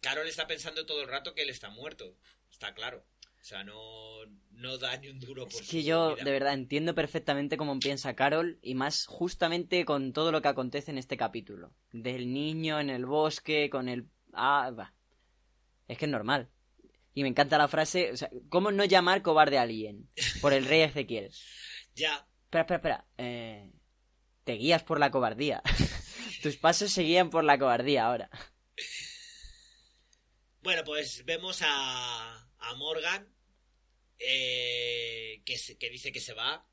Carol está pensando todo el rato que él está muerto. Está claro. O sea, no, no da ni un duro por Es su que yo, vida. de verdad, entiendo perfectamente cómo piensa Carol y más justamente con todo lo que acontece en este capítulo. Del niño en el bosque, con el... Ah, va. Es que es normal. Y me encanta la frase, o sea, ¿cómo no llamar cobarde a alguien? Por el rey Ezequiel. Ya, Espera, espera, espera. Eh, te guías por la cobardía. Tus pasos se guían por la cobardía ahora. Bueno, pues vemos a, a Morgan eh, que, se- que dice que se va.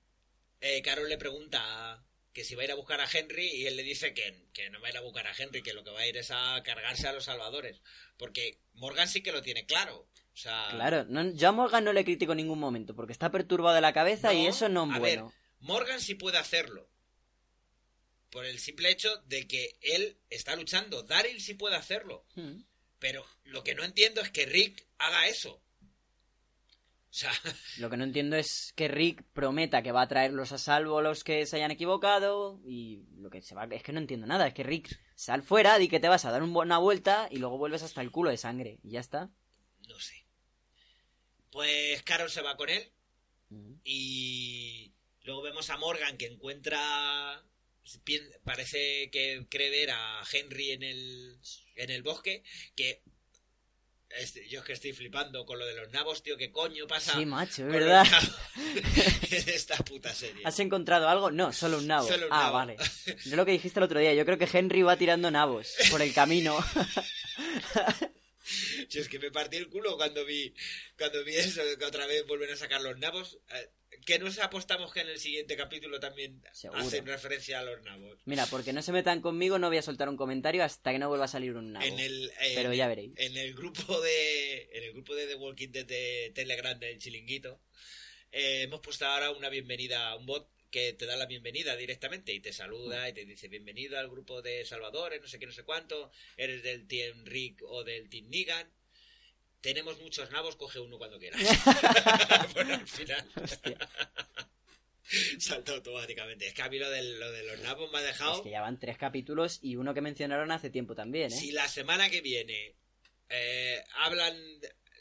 Eh, Carol le pregunta que si va a ir a buscar a Henry y él le dice que, que no va a ir a buscar a Henry, que lo que va a ir es a cargarse a los salvadores. Porque Morgan sí que lo tiene claro. O sea, Claro, no, yo a Morgan no le critico en ningún momento porque está perturbado de la cabeza y eso no es a bueno. ver, Morgan sí puede hacerlo. Por el simple hecho de que él está luchando. Daryl sí puede hacerlo. Mm. Pero lo que no entiendo es que Rick haga eso. O sea, Lo que no entiendo es que Rick prometa que va a traerlos a salvo los que se hayan equivocado y lo que se va es que no entiendo nada, es que Rick sal fuera, di que te vas a dar un- una vuelta y luego vuelves hasta el culo de sangre y ya está. no sé. Pues Carol se va con él y luego vemos a Morgan que encuentra parece que cree ver a Henry en el en el bosque que este, yo es que estoy flipando con lo de los nabos, tío, ¿qué coño pasa? Sí, macho, es verdad. en esta puta serie. ¿Has encontrado algo? No, solo un nabo. Solo un ah, nabo. vale. Yo lo que dijiste el otro día, yo creo que Henry va tirando nabos por el camino. Si es que me partí el culo cuando vi cuando vi eso, que otra vez vuelven a sacar los nabos. Que nos apostamos que en el siguiente capítulo también Seguro. hacen referencia a los nabos. Mira, porque no se metan conmigo, no voy a soltar un comentario hasta que no vuelva a salir un nabo. En el, en- Pero ya veréis. En el grupo de en el grupo de The Walking Dead de Telegram del Chilinguito eh, hemos puesto ahora una bienvenida, un bot que te da la bienvenida directamente y te saluda y te dice bienvenido al grupo de salvadores, no sé qué, no sé cuánto, eres del Team Rick o del Team Negan. Tenemos muchos nabos, coge uno cuando quieras. bueno, al final. Salta automáticamente. Es que a mí lo de, lo de los nabos me ha dejado. Es que ya van tres capítulos y uno que mencionaron hace tiempo también, ¿eh? Si la semana que viene eh, hablan,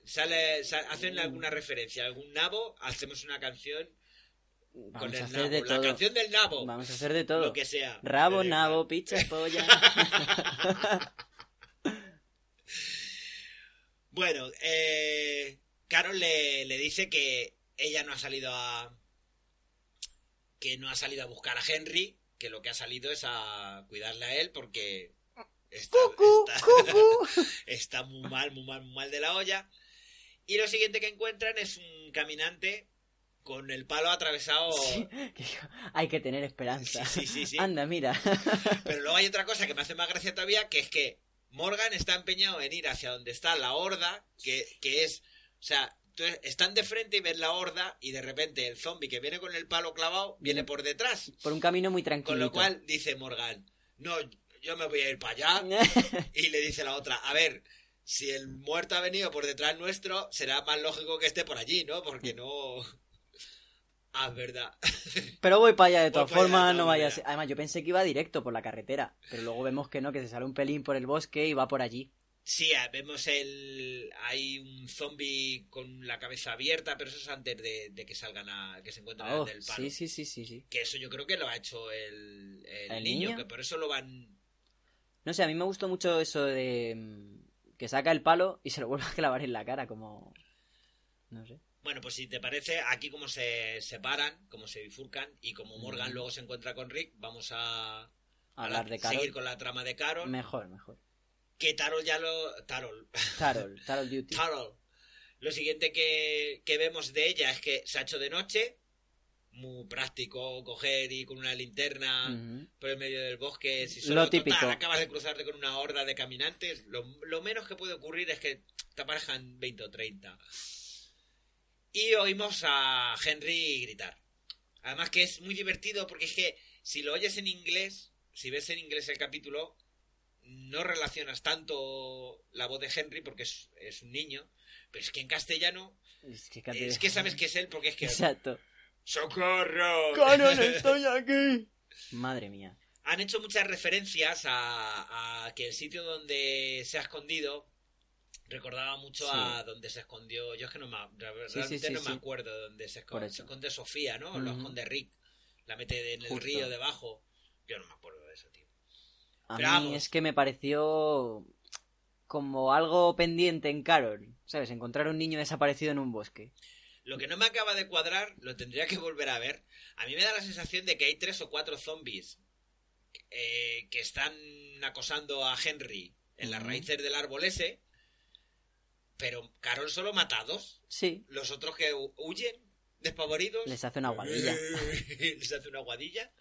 sale, sa- hacen alguna referencia a algún nabo, hacemos una canción con Vamos a el hacer nabo. de La todo. canción del nabo. Vamos a hacer de todo. Lo que sea. Rabo, nabo, picha, polla. Bueno, eh, Carol le, le dice que ella no ha salido a. que no ha salido a buscar a Henry, que lo que ha salido es a cuidarle a él porque. Está, Cucú, está- muy mal, muy mal, muy mal de la olla. Y lo siguiente que encuentran es un caminante con el palo atravesado. Sí, Hay que tener esperanza. Sí, sí, sí, sí. Anda, mira. Pero luego hay otra cosa que me hace más gracia todavía, que es que Morgan está empeñado en ir hacia donde está la horda, que, que es, o sea, tú- están de frente y ven la horda y de repente el zombie que viene con el palo clavado viene por detrás. Por un camino muy tranquilo. Con lo cual dice Morgan, no, yo me voy a ir para allá. Y le dice la otra, a ver, si el muerto ha venido por detrás nuestro, será más lógico que esté por allí, ¿no? Porque no... Ah, es verdad. Pero voy para allá de todas formas, no vaya a. Además, yo pensé que iba directo por la carretera. Pero luego vemos que no, que se sale un pelín por el bosque y va por allí. Sí, vemos el. Hay un zombie con la cabeza abierta, pero eso es antes de, de que salgan a. que se encuentren Oh, del palo. sí, sí, sí, sí, sí. Que eso yo creo que lo ha hecho el, el ¿El niño, niño? que por eso lo van. No sé, a mí me gustó mucho eso de mm, que saca el palo y se lo vuelve a clavar en la cara, como... No sé. Bueno, pues si te parece, aquí como se separan, como se bifurcan, y como Morgan Mm. luego se encuentra con Rick, vamos a. Hablar de Carol. Seguir con la trama de Carol. Mejor, mejor. Que Tarol ya lo. Tarol. Tarol, Tarol Duty. Tarol. Lo siguiente que, que vemos de ella es que se ha hecho de noche. Muy práctico coger y con una linterna por el medio del bosque. Si solo, Lo típico. total, acabas de cruzarte con una horda de caminantes, lo, lo menos que puede ocurrir es que te aparezcan 20 o 30. Y oímos a Henry gritar. Además que es muy divertido porque es que si lo oyes en inglés, si ves en inglés el capítulo, no relacionas tanto la voz de Henry porque es, es un niño. Pero es que en castellano, Es que, es que sabes que es él porque es que... Exacto. ¡Socorro! estoy aquí! Madre mía. Han hecho muchas referencias a, a que el sitio donde se ha escondido recordaba mucho Sí. a donde se escondió. Yo es que no me, realmente sí, sí, no me acuerdo de dónde se esconde. Se esconde Sofía, ¿no? Lo Ujú. esconde Rick. La mete en el Justo. río debajo. Yo no me acuerdo de eso, tío. A Pero mí vamos. es que me pareció como algo pendiente en Carol. ¿Sabes? Encontrar un niño desaparecido en un bosque. Lo que no me acaba de cuadrar, lo tendría que volver a ver. A mí me da la sensación de que hay tres o cuatro zombies eh, que están acosando a Henry en las raíces del árbol ese. Pero Carol solo mata a dos. Sí, Los otros que hu- huyen, despavoridos. les hace una guadilla. les hace una guadilla.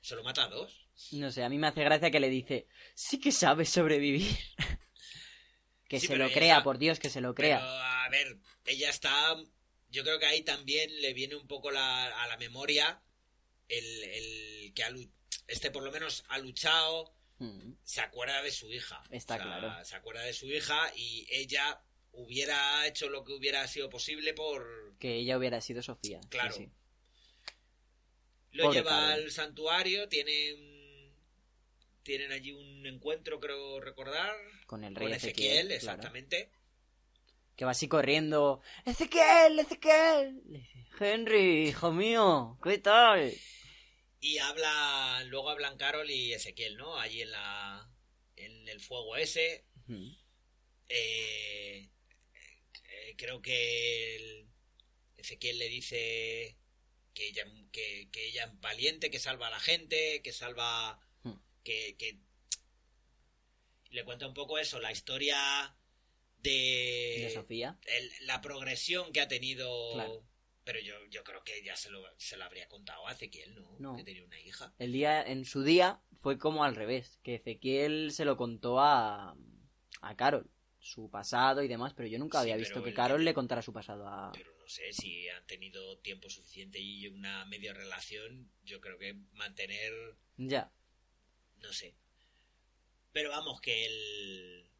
Solo mata a dos. No sé, a mí me hace gracia que le dice, sí que sabes sobrevivir. que Sí, se pero lo crea, está- por Dios, que se lo Pero, crea. a ver, ella está. Yo creo que ahí también le viene un poco la- a la memoria el, el que ha este por lo menos ha luchado, Mm, se acuerda de su hija. Está claro. Se acuerda de su hija y ella hubiera hecho lo que hubiera sido posible por. Que ella hubiera sido Sofía. Claro. sí. Lo Pobre lleva al santuario, tienen. Tienen allí un encuentro, creo recordar. Con el rey Con Ezequiel, Ezequiel, claro. exactamente. Que va así corriendo. ¡Ezequiel! ¡Ezequiel! Henry, hijo mío, ¿qué tal? Y habla, luego hablan Carol y Ezequiel, ¿no? Allí en la, en el fuego ese. Eh, creo que el- Ezequiel le dice que ella, que, que ella es valiente, que salva a la gente, que salva, Hmm. que, que le cuenta un poco eso, la historia de, De Sofía. el- la progresión que ha tenido. Claro. Pero yo, yo creo que ya se lo, se lo habría contado a Ezequiel, ¿no? No. Que tenía una hija. El día, en su día, fue como al revés. Que Ezequiel se lo contó a, a Carol. Su pasado y demás, pero yo nunca Sí, había visto que Carol le contara su pasado a... Pero no sé si han tenido tiempo suficiente y una media relación. Yo creo que mantener. Ya. No sé. Pero vamos, que el.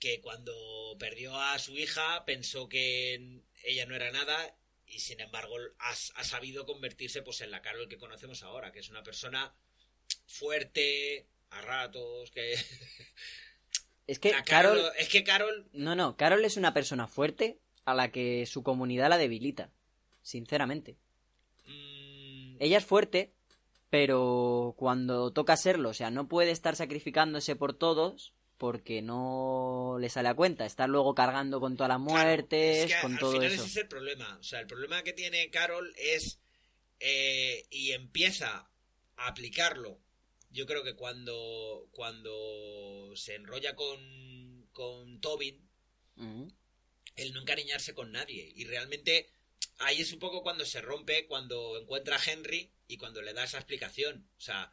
Que cuando perdió a su hija pensó que ella no era nada y sin embargo ha, ha sabido convertirse pues en la Carol que conocemos ahora, que es una persona fuerte, a ratos, que... Es que Carol... Carol- Es que Carol... No, no, Carol es una persona fuerte a la que su comunidad la debilita. Sinceramente. mm, Ella es fuerte, pero cuando toca serlo, o sea, no puede estar sacrificándose por todos porque no le sale a cuenta. Estar luego cargando con todas las Claro, muertes, es que con al todo final eso. ese es el problema. O sea, el problema que tiene Carol es. eh, y empieza a aplicarlo. Yo creo que cuando. Cuando se enrolla con. con Tobin, Mm, el no encariñarse con nadie. Y realmente. Ahí es un poco cuando se rompe, cuando encuentra a Henry y cuando le da esa explicación. O sea,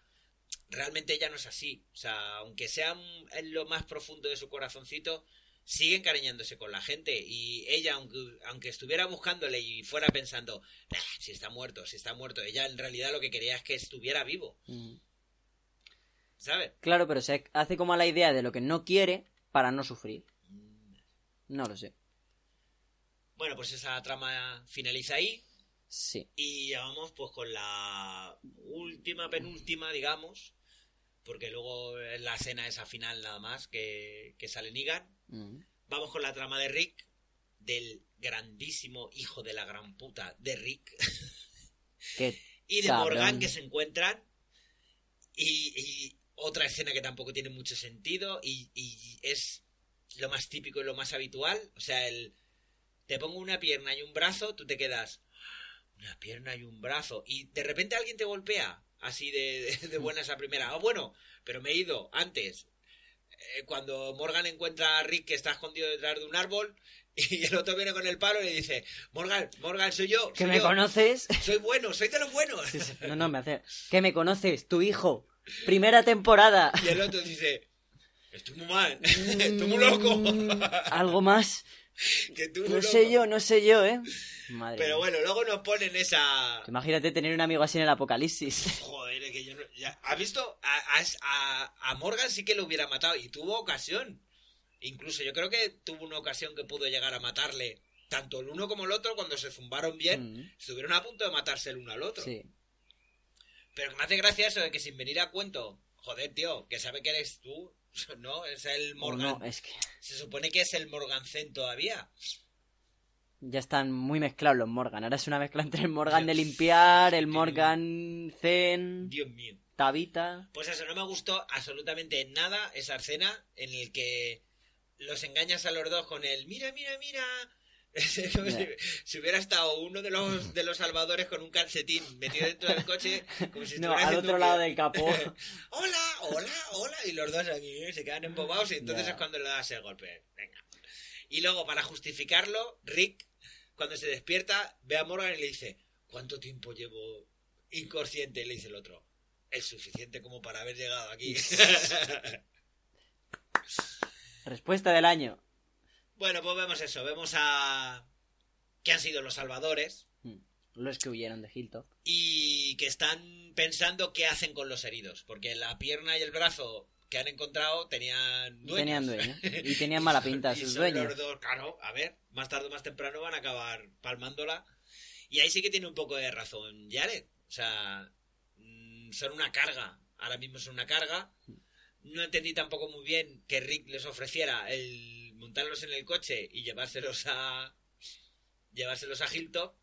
realmente ella no es así. O sea, aunque sea en lo más profundo de su corazoncito, sigue encariñándose con la gente. Y ella, aunque, aunque estuviera buscándole y fuera pensando, "Nah, si está muerto, si está muerto, ella en realidad lo que quería es que estuviera vivo. ¿Sabes? Claro, pero se hace como a la idea de lo que no quiere para no sufrir. No lo sé. Bueno, pues esa trama finaliza ahí. Sí. Y ya vamos pues con la última, penúltima, digamos. Porque luego es la escena esa final nada más que, que sale Negan. Mm. Vamos con la trama de Rick, del grandísimo hijo de la gran puta de Rick. Qué y de Cabrón. Morgan que se encuentran. Y, y otra escena que tampoco tiene mucho sentido. Y, y es lo más típico y lo más habitual. O sea, el te pongo una pierna y un brazo, tú te quedas. Una pierna y un brazo. Y de repente alguien te golpea. Así de, de, de buenas a primera. Ah, bueno, pero me he ido antes. Eh, cuando Morgan encuentra a Rick que está escondido detrás de un árbol. Y el otro viene con el palo y le dice: Morgan, Morgan, soy yo. ¿Que me yo. conoces? Soy bueno, soy de los buenos. Sí, sí. No, no, me hace... ¿Que me conoces? Tu hijo. Primera temporada. Y el otro dice, estoy muy mal, estoy muy loco. Mm, ¿Algo más? que tú No loco. sé yo, no sé yo, ¿eh? Madre Pero bueno, luego nos ponen esa... Imagínate tener un amigo así en el apocalipsis. Joder, es que yo no... ya- ¿Has visto? A, a- a- a Morgan sí que lo hubiera matado y tuvo ocasión. Incluso yo creo que tuvo una ocasión que pudo llegar a matarle. Tanto el uno como el otro, cuando se zumbaron bien, Mm, estuvieron a punto de matarse el uno al otro. Sí. Pero que me hace gracia eso de que sin venir a cuento, joder, tío, que sabe que eres tú, ¿no? Es el Morgan. no, es que Se supone que es el Morgancén todavía. ya están muy mezclados los Morgan. Ahora es una mezcla entre el Morgan de limpiar, el Dios. Morgan Zen, Dios mío. Tabita. Pues eso, no me gustó absolutamente nada esa escena en el que los engañas a los dos con el mira, mira, mira. si, hubiera estado uno de los, de los salvadores con un calcetín metido dentro del coche, como si No, al otro un- lado del capó. Hola, hola, hola. Y los dos aquí ¿eh? se quedan embobados y entonces es cuando le das el golpe. Venga. Y luego, para justificarlo, Rick, cuando se despierta, ve a Morgan y le dice, ¿cuánto tiempo llevo inconsciente? Y le dice el otro, el suficiente como para haber llegado aquí. Respuesta del año. Bueno, pues vemos eso. Vemos a... que han sido los salvadores Mm. Los que huyeron de Hilltop. y que están pensando qué hacen con los heridos. Porque la pierna y el brazo que han encontrado tenían dueños. Tenían dueño. Y tenían mala pinta sus dueños. los dos, claro, a ver, más tarde o más temprano van a acabar palmándola. Y ahí sí que tiene un poco de razón Jared. O sea, mm, son una carga. Ahora mismo son una carga. No entendí tampoco muy bien que Rick les ofreciera el montarlos en el coche y llevárselos a llevárselos a Hilltop.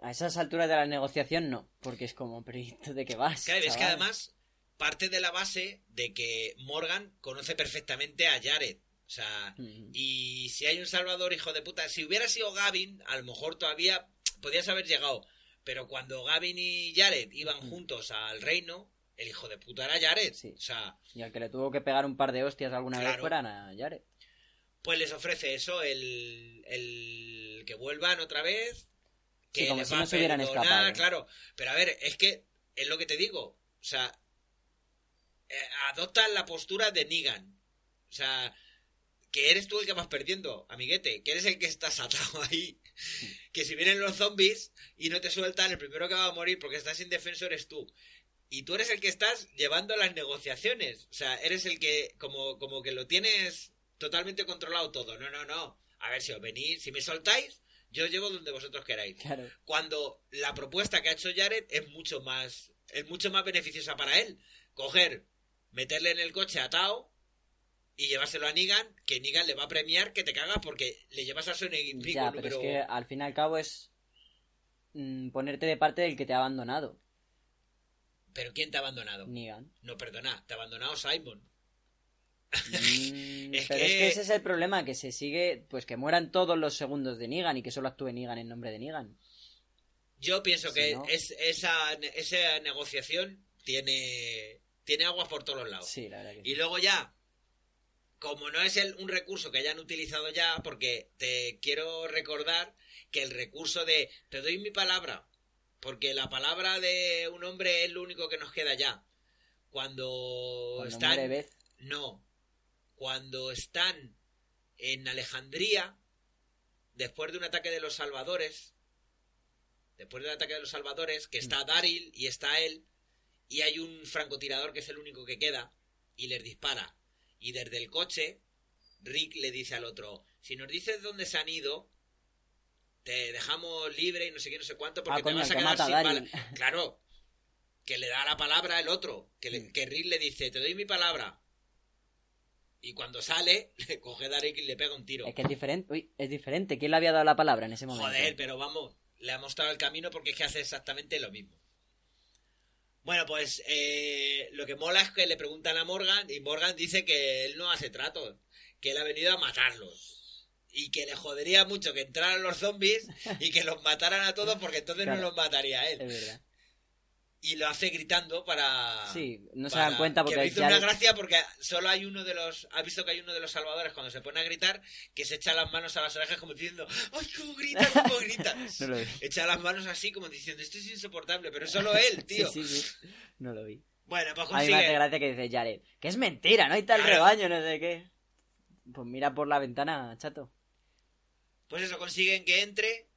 A esas alturas de la negociación no. Porque es como, pero ¿y tú de qué vas? Claro, es que además parte de la base de que Morgan conoce perfectamente a Jared. O sea, Mm. y si hay un salvador hijo de puta, si hubiera sido Gavin, a lo mejor todavía podías haber llegado. Pero cuando Gavin y Jared iban Mm. juntos al reino, el hijo de puta era Jared. Sí. O sea, Y al que le tuvo que pegar un par de hostias alguna vez fueran a Jared. Pues les ofrece eso, el, el que vuelvan otra vez. Que Sí, como les si va no se hubieran escapado. Claro, pero a ver, es que es lo que te digo. O sea, eh, adoptan la postura de Negan. O sea, que eres tú el que vas perdiendo, amiguete, que eres el que estás atado ahí. Que si vienen los zombies y no te sueltan, el primero que va a morir porque estás indefenso eres tú. Y tú eres el que estás llevando las negociaciones. O sea, eres el que, como, como que lo tienes totalmente controlado todo. No, no, no. A ver si os venís, si me soltáis, yo llevo donde vosotros queráis Claro. cuando la propuesta que ha hecho Jared es mucho más es mucho más beneficiosa para él coger meterle en el coche atado y llevárselo a Negan que Negan le va a premiar que te cagas porque le llevas a su enemigo Ya, pero número es que al fin y al cabo es mm, ponerte de parte del que te ha abandonado. pero quién te ha abandonado Negan. no perdona te ha abandonado Simon Mm, Es pero que- es que ese es el problema, que se sigue, pues que mueran todos los segundos de Negan y que solo actúe Negan en nombre de Negan. yo pienso Si que no- es, esa, esa negociación tiene tiene aguas por todos los lados Sí, la verdad que sí. Y luego ya, como no es el- un recurso que hayan utilizado ya, porque te quiero recordar que el recurso de te doy mi palabra, porque la palabra de un hombre es lo único que nos queda ya. Cuando, Cuando están... Beth, No, cuando están en Alejandría, después de un ataque de los salvadores, después del ataque de los salvadores, que está Daryl y está él, y hay un francotirador que es el único que queda, y les dispara. Y desde el coche, Rick le dice al otro, si nos dices dónde se han ido, te dejamos libre y no sé qué, no sé cuánto, porque Ah, te vas a quedar sin balas. Claro, que le da la palabra el otro, que, le- Mm. que Rick le dice, te doy mi palabra. Y cuando sale, le coge Daryl y le pega un tiro. es que es diferente. Uy, es diferente. ¿Quién le había dado la palabra en ese momento? Joder, pero vamos, le ha mostrado el camino porque es que hace exactamente lo mismo. Bueno, pues eh, lo que mola es que le preguntan a Morgan y Morgan dice que él no hace tratos, que él ha venido a matarlos. Y que le jodería mucho que entraran los zombies y que los mataran a todos porque entonces no los mataría a Es él. verdad. Y lo hace gritando para... Sí, no se dan cuenta que porque me hizo ya- una gracia porque solo hay uno de los ha visto que hay uno de los salvadores cuando se pone a gritar que se echa las manos a las orejas como diciendo ¡ay cómo grita cómo grita! No lo vi. echa las manos así como diciendo esto es insoportable pero solo él tío Sí, sí, sí. No lo vi. bueno pues A mí me hace consigue gracia que dice Jared, que es mentira, no hay tal Claro. rebaño, no sé qué. Pues mira por la ventana, chato. pues eso consiguen que entre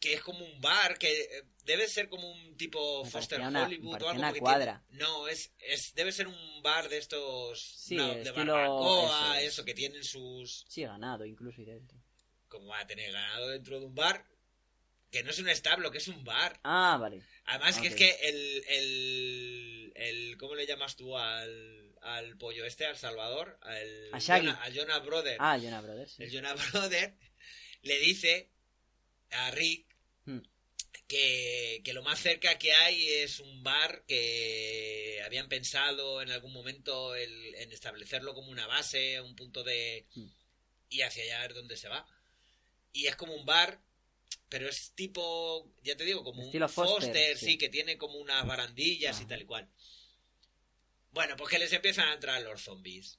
que es como un bar que eh, debe ser como un tipo Me Foster una- Hollywood o algo una cuadra. tiene- no es, es debe ser un bar de estos Sí, de barbacoa eso es. eso que tienen sus Sí, ganado, incluso y dentro. como va a tener ganado dentro de un bar que no es un establo que es un bar Ah, vale. Además que es que el, el, el- ¿Cómo le llamas tú al, al pollo este, al Salvador? Al, A Shaggy. Jonah, a Jonah Brother. Ah, Jonah Brothers. sí. El Jonah Brother le dice a Rick Hmm. que, que lo más cerca que hay es un bar que habían pensado en algún momento el- en establecerlo como una base, un punto de... Hmm. Y hacia allá es donde se va. y es como un bar, pero es tipo, ya te digo, como Estilo un Foster, Foster, sí. sí. que tiene como unas barandillas y tal y cual. Bueno, pues que les empiezan a entrar los zombies.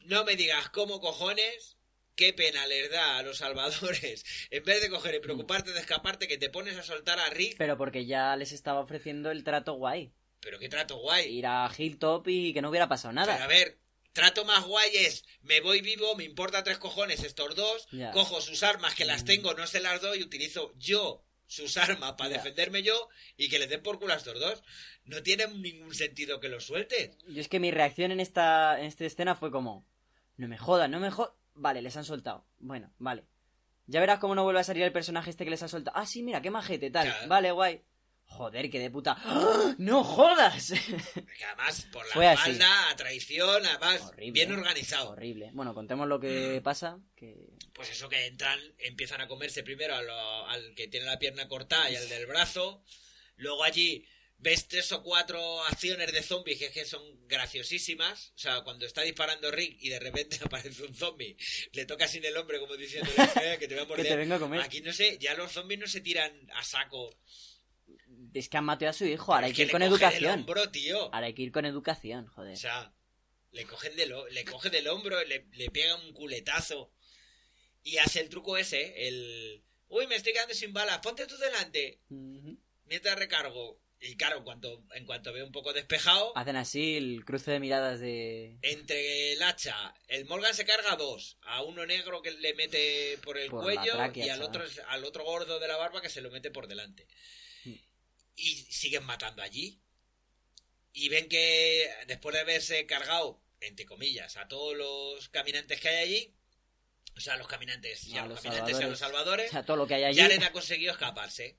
No me digas cómo cojones, qué pena les da a los salvadores. En vez de coger y preocuparte de escaparte, que te pones a soltar a Rick. Pero porque ya les estaba ofreciendo el trato guay. Pero qué trato guay. Ir a Hilltop y que no hubiera pasado Pero a nada. ver, trato más guay es, me voy vivo, me importa tres cojones estos dos, cojo sus armas que las Mm. tengo, no se las doy, utilizo yo sus armas para defenderme yo y que les den por culo a estos dos. No tiene ningún sentido que los sueltes. Yo es que mi reacción en esta, en esta escena fue como... No me jodas, no me jodas. Vale, les han soltado. Bueno, vale. Ya verás cómo no vuelve a salir el personaje este que les ha soltado. Ah, sí, mira, qué majete, tal. Claro. Vale, guay. Joder, que de puta. ¡Ah! ¡No jodas! Porque además, por la espalda, a traición, además, Horrible, bien ¿eh? organizado. Horrible. Bueno, contemos lo que pasa. Que... Pues eso que entran, empiezan a comerse primero a lo- al que tiene la pierna cortada y al del brazo. Luego allí ves tres o cuatro acciones de zombies que, es que son graciosísimas. O sea, cuando está disparando Rick y de repente aparece un zombie, le toca sin el hombre como diciendo "Eh, que te voy a Que morder. te vengo a comer. Aquí no sé, ya los zombies no se tiran a saco. Es que han matado a su hijo. Ahora hay Es que ir con educación. hombro, tío. Ahora hay que ir con educación, joder. O sea, le cogen del, le coge del hombro, le, le pega un culetazo y hace el truco ese, el... Uy, me estoy quedando sin balas, ponte tú delante mientras recargo. Y claro, en cuanto, en cuanto veo un poco despejado, Hacen así el cruce de miradas de... entre el hacha, el Morgan se carga a dos, a uno negro que le mete por el Por cuello tráquea, y al chaval. otro, al otro gordo de la barba que se lo mete por delante. Mm. Y siguen matando allí. Y ven que después de haberse cargado, entre comillas, a todos los caminantes que hay allí, o sea, los caminantes, y a, A los caminantes y a los O salvadores, sea, todo lo que hay allí... ya les ha conseguido escaparse.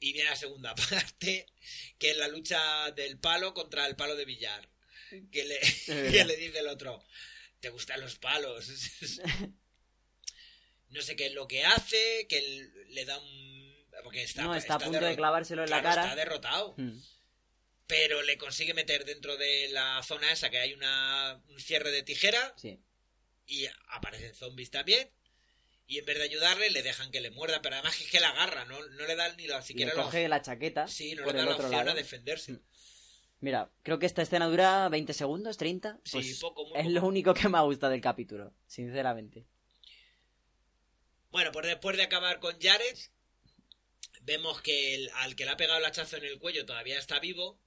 Y viene la segunda parte, que es la lucha del palo contra el palo de billar. Que le, que le dice el otro, ¿te gustan los palos? no sé qué es lo que hace, que le da un... Porque está, no, está, a punto de clavárselo en la cara. Está derrotado. Mm. Pero le consigue meter dentro de la zona esa que hay una, un cierre de tijera Sí. y aparecen zombies también. Y en vez de ayudarle, le dejan que le muerda. Pero además es que la agarra, no, no le dan ni la, Le siquiera la coge la chaqueta Sí, no le el da la opción lado. a defenderse. Mm. Mira, creo que esta escena dura 20 segundos, 30. Sí, Pues poco, muy es poco. lo único que me ha gustado del capítulo, sinceramente. Bueno, pues después de acabar con Jared, vemos que el- al que le ha pegado el hachazo en el cuello todavía está vivo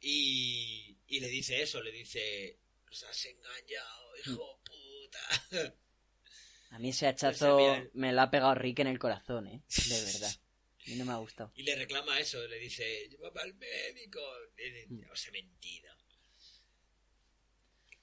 y, y le dice eso, le dice, os has engañado, hijo puta. A mí ese hachazo Pues, me lo ha pegado Rick en el corazón, ¿eh? De verdad. A mí no me ha gustado. Y le reclama eso, le dice, llévame al médico. Le- Mm. Os he mentido.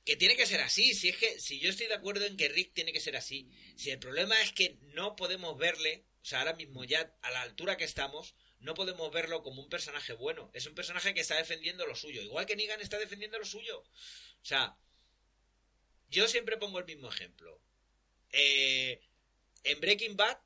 Que tiene que ser así, si es que, si yo estoy de acuerdo en que Rick tiene que ser así, si el problema es que no podemos verle, o sea, ahora mismo ya a la altura que estamos, no podemos verlo como un personaje bueno. Es un personaje que está defendiendo lo suyo, igual que Negan está defendiendo lo suyo. O sea, yo siempre pongo el mismo ejemplo. Eh, en Breaking Bad,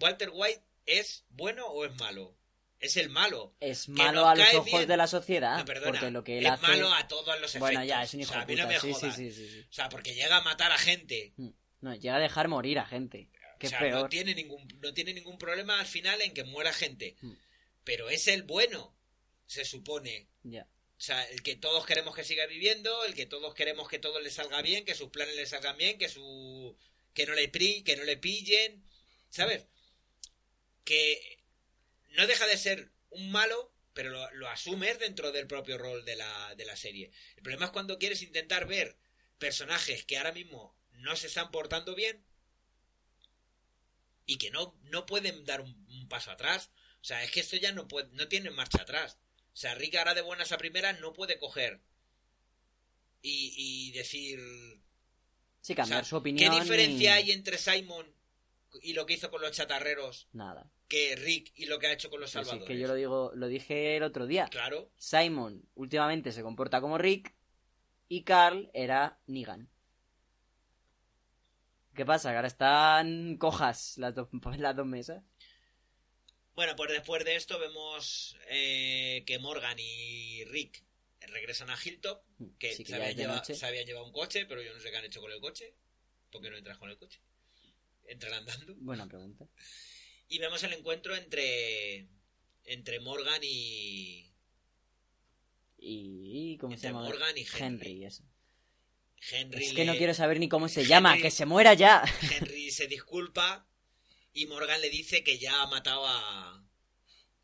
Walter White es bueno o es malo. Es el malo. Es malo a los ojos bien. de la sociedad. No, perdona, porque lo que él es hace. malo a todos los efectos. Bueno, ya, es un hijo o sea, a mí no me sí, jodas. sí, sí, sí. O sea, porque llega a matar a gente. Mm. No, llega a dejar morir a gente. Que o sea, peor. no tiene ningún no tiene ningún problema al final en que muera gente. Mm. Pero es el bueno, se supone. Ya. O sea, el que todos queremos que siga viviendo, el que todos queremos que todo le salga bien, que sus planes le salgan bien, que su que no le pri, que no le pillen, ¿sabes? Que no deja de ser un malo, pero lo, lo asumes dentro del propio rol de la, de la serie. El problema es cuando quieres intentar ver personajes que ahora mismo no se están portando bien y que no, no pueden dar un, paso atrás. O sea, es que esto ya no, puede, no tiene marcha atrás. O sea, Rick ahora de buenas a primeras no puede coger y, y decir... Sí, cambiar o sea, su opinión. ¿Qué diferencia y- hay entre Simon y lo que hizo con los chatarreros Nada. que Rick y lo que ha hecho con los Sí, sí, salvadores? que yo lo digo, lo dije el otro día. Claro. Simon últimamente se comporta como Rick y Carl era Negan. ¿Qué pasa? Que ahora están cojas las dos, las dos mesas. Bueno, pues después de esto vemos eh, que Morgan y Rick regresan a Hilltop, que, Sí, que se, habían llevado, noche. se habían llevado un coche, pero yo no sé qué han hecho con el coche. ¿Por qué no entras con el coche? entran andando. Buena pregunta. Y vemos el encuentro entre, entre Morgan y, Y... ¿Cómo se llama? Morgan y Henry. eso. Henry. Es que no quiero saber ni cómo se Henry- llama. ¡Que se muera ya! Henry se disculpa y Morgan le dice que ya ha matado a.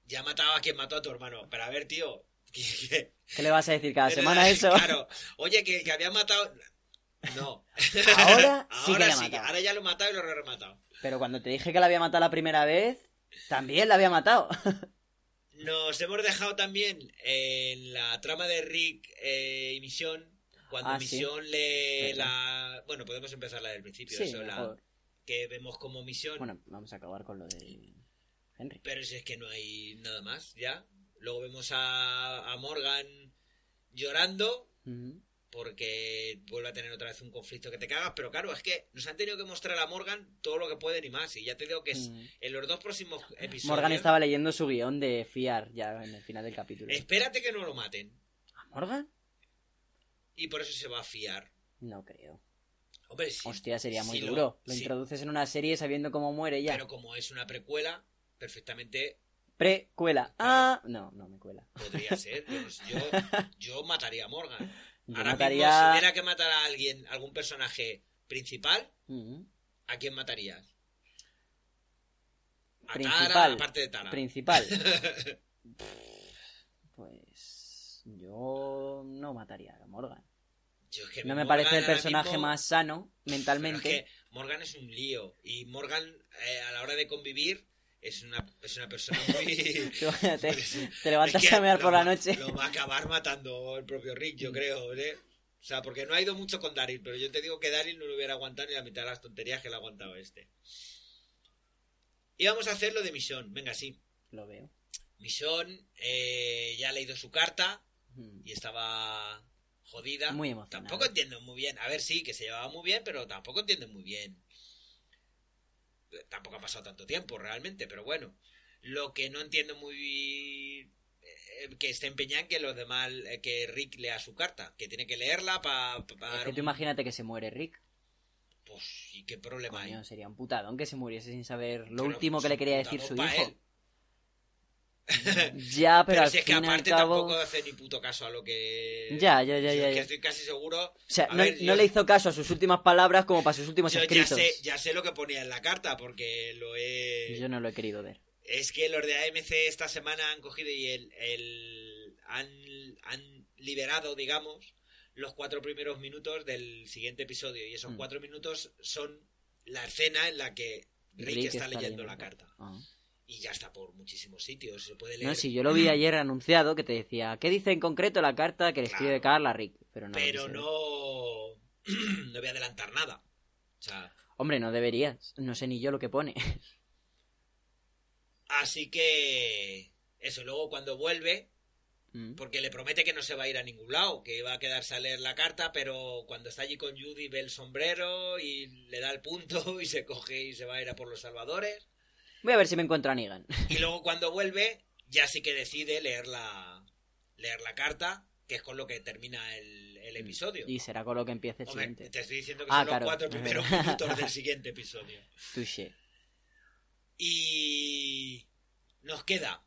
Ya ha matado a quien mató a tu hermano. Pero a ver, tío. que- ¿Qué le vas a decir cada ¿verdad? semana eso? Claro. Oye, que, que había matado. No. Ahora sí que Ahora sí, matado. ahora ya lo he matado y lo he rematado. Pero cuando te dije que la había matado la primera vez, también la había matado. Nos hemos dejado también en la trama de Rick eh, y Misión. Cuando Ah, sí. Misión le la. Bueno, podemos empezar la del principio. Sí, eso, la- que vemos como Misión. Bueno, vamos a acabar con lo de Henry. Pero si es que no hay nada más, ya. Luego vemos a, a Morgan llorando porque vuelve a tener otra vez un conflicto que te cagas. Pero claro, es que nos han tenido que mostrar a Morgan todo lo que pueden y más. Y ya te digo que es, en los dos próximos episodios. Morgan estaba leyendo su guion de fiar ya en el final del capítulo. Espérate que no lo maten. ¿A Morgan? Y por eso se va a fiar. No creo. Hombre, sí. Hostia, sería muy sí duro. Lo sí. introduces en una serie sabiendo cómo muere ya. Pero como es una precuela, perfectamente Pre-cuela. Ah, no, no me cuela. podría ser. Yo, yo, yo mataría a Morgan. Yo Ahora mismo, mataría... si hubiera que matar a alguien, algún personaje principal. ¿A quién matarías? A Principal. Tara, aparte de Tara. Principal. pues yo no mataría a Morgan. Yo es que No me Morgan parece el personaje mismo- más sano Pero mentalmente. es que Morgan es un lío. Y Morgan, eh, a la hora de convivir, es una, es una persona muy. Es te levantas que a mear por la noche. Lo va a acabar matando el propio Rick, yo creo. ¿eh? O sea, porque no ha ido mucho con Daryl, pero yo te digo que Daryl no lo hubiera aguantado ni la mitad de las tonterías que le ha aguantado este. Y vamos a hacer lo de Misión. Venga, sí. Lo veo. Misión eh, ya ha leído su carta Mm. y estaba jodida. Muy emocionada. Tampoco entiendo muy bien. A ver, sí, que se llevaba muy bien, pero tampoco entiendo muy bien. Tampoco ha pasado tanto tiempo realmente, pero bueno. Lo que no entiendo muy eh, que esté empeñada en que los demás eh, que Rick lea su carta, que tiene que leerla para Es que tú imagínate que se muere Rick. pues y qué problema hay. Coño, sería un putadón que se muriese sin saber lo Pero, último que le quería decir su pa' hijo. él. Ya, pero, Pero, al si es que fin aparte cabo... tampoco hace ni puto caso a lo que Ya, ya, ya, ya, es que ya. estoy casi seguro O sea, no, ver, no yo- le hizo caso a sus últimas palabras como para sus últimos yo ya escritos. sé, ya sé lo que ponía en la carta porque lo he Yo no lo he querido ver. Es que los de AMC esta semana han cogido y el, el- han, han liberado, digamos, los cuatro primeros minutos del siguiente episodio. Y esos Mm. cuatro minutos son la escena en la que Rick, está, leyendo la carta. Ah. Y ya está por muchísimos sitios. Se puede leer. No, si yo lo vi ayer anunciado que te decía, ¿qué dice en concreto la carta que le escribe Claro. Carla a Rick? Pero no. pero no. no voy a adelantar nada. O sea. Hombre, no deberías. No sé ni yo lo que pone. Así que. Eso, luego cuando vuelve, Mm. Porque le promete que no se va a ir a ningún lado, que va a quedarse a leer la carta, pero cuando está allí con Judy ve el sombrero y le da el punto y se coge y se va a ir a por los salvadores. Voy a ver si me encuentro a Negan. Y luego cuando vuelve, ya sí que decide leer la, leer la carta, que es con lo que termina el, el episodio. Y será con lo que empiece el Hombre, siguiente. te estoy diciendo que Ah, son claro. los cuatro primeros minutos del siguiente episodio. Touché. Y nos queda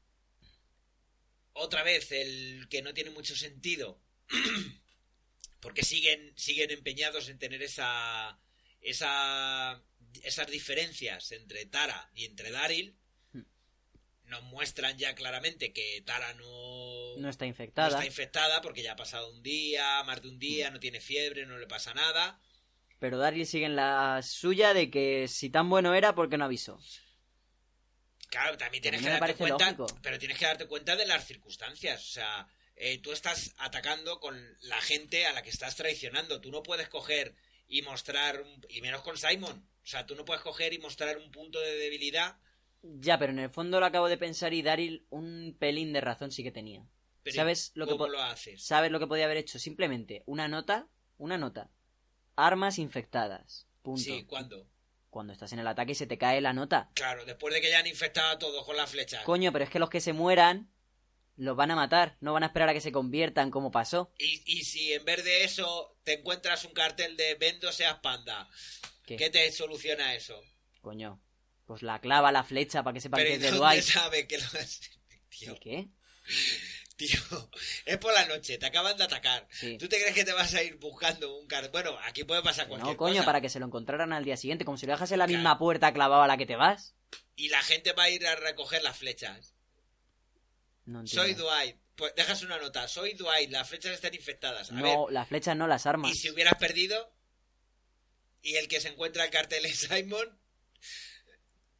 otra vez el que no tiene mucho sentido. Porque siguen, siguen empeñados en tener esa, esa, esas diferencias entre Tara y entre Daryl. Hmm. Nos muestran ya claramente que Tara no, No está no infectada. está infectada porque ya ha pasado un día, más de un día, no tiene fiebre, no le pasa nada. Pero Daryl sigue en la suya de que si tan bueno era, ¿por qué no avisó? Claro, también tienes que darte cuenta, lógico. pero tienes que darte cuenta de las circunstancias. O sea, eh, tú estás atacando con la gente a la que estás traicionando. Tú no puedes coger y mostrar, y menos con Simon. O sea, tú no puedes coger y mostrar un punto de debilidad. Ya, pero en el fondo lo acabo de pensar y Daryl un pelín de razón sí que tenía. Pero ¿Sabes lo que ¿Cómo po- lo haces? ¿Sabes lo que podía haber hecho? Simplemente una nota, una nota. Armas infectadas. Punto. Sí, ¿cuándo? Cuando estás en el ataque y se te cae la nota. Claro, después de que ya han infectado a todos con las flechas. Coño, pero es que los que se mueran los van a matar. No van a esperar a que se conviertan como pasó. Y, y si en vez de eso te encuentras un cartel de vendo seas panda, ¿Qué? ¿qué te soluciona eso? Coño. Pues la clava la flecha para que sepan Pero que ¿y es de dónde Dwight. sabe que lo has... Tío, ¿Y qué? tío, es por la noche, te acaban de atacar. Sí. ¿Tú te crees que te vas a ir buscando un car... Bueno, aquí puede pasar cualquier No, coño, cosa. para que se lo encontraran al día siguiente. Como si lo dejas en la Claro. misma puerta clavado a la que te vas. Y la gente va a ir a recoger las flechas. No entiendo. Soy Dwight. Pues dejas una nota. Soy Dwight, las flechas están infectadas. A No, las flechas no, las armas. y si hubieras perdido y el que se encuentra el cartel es Simon,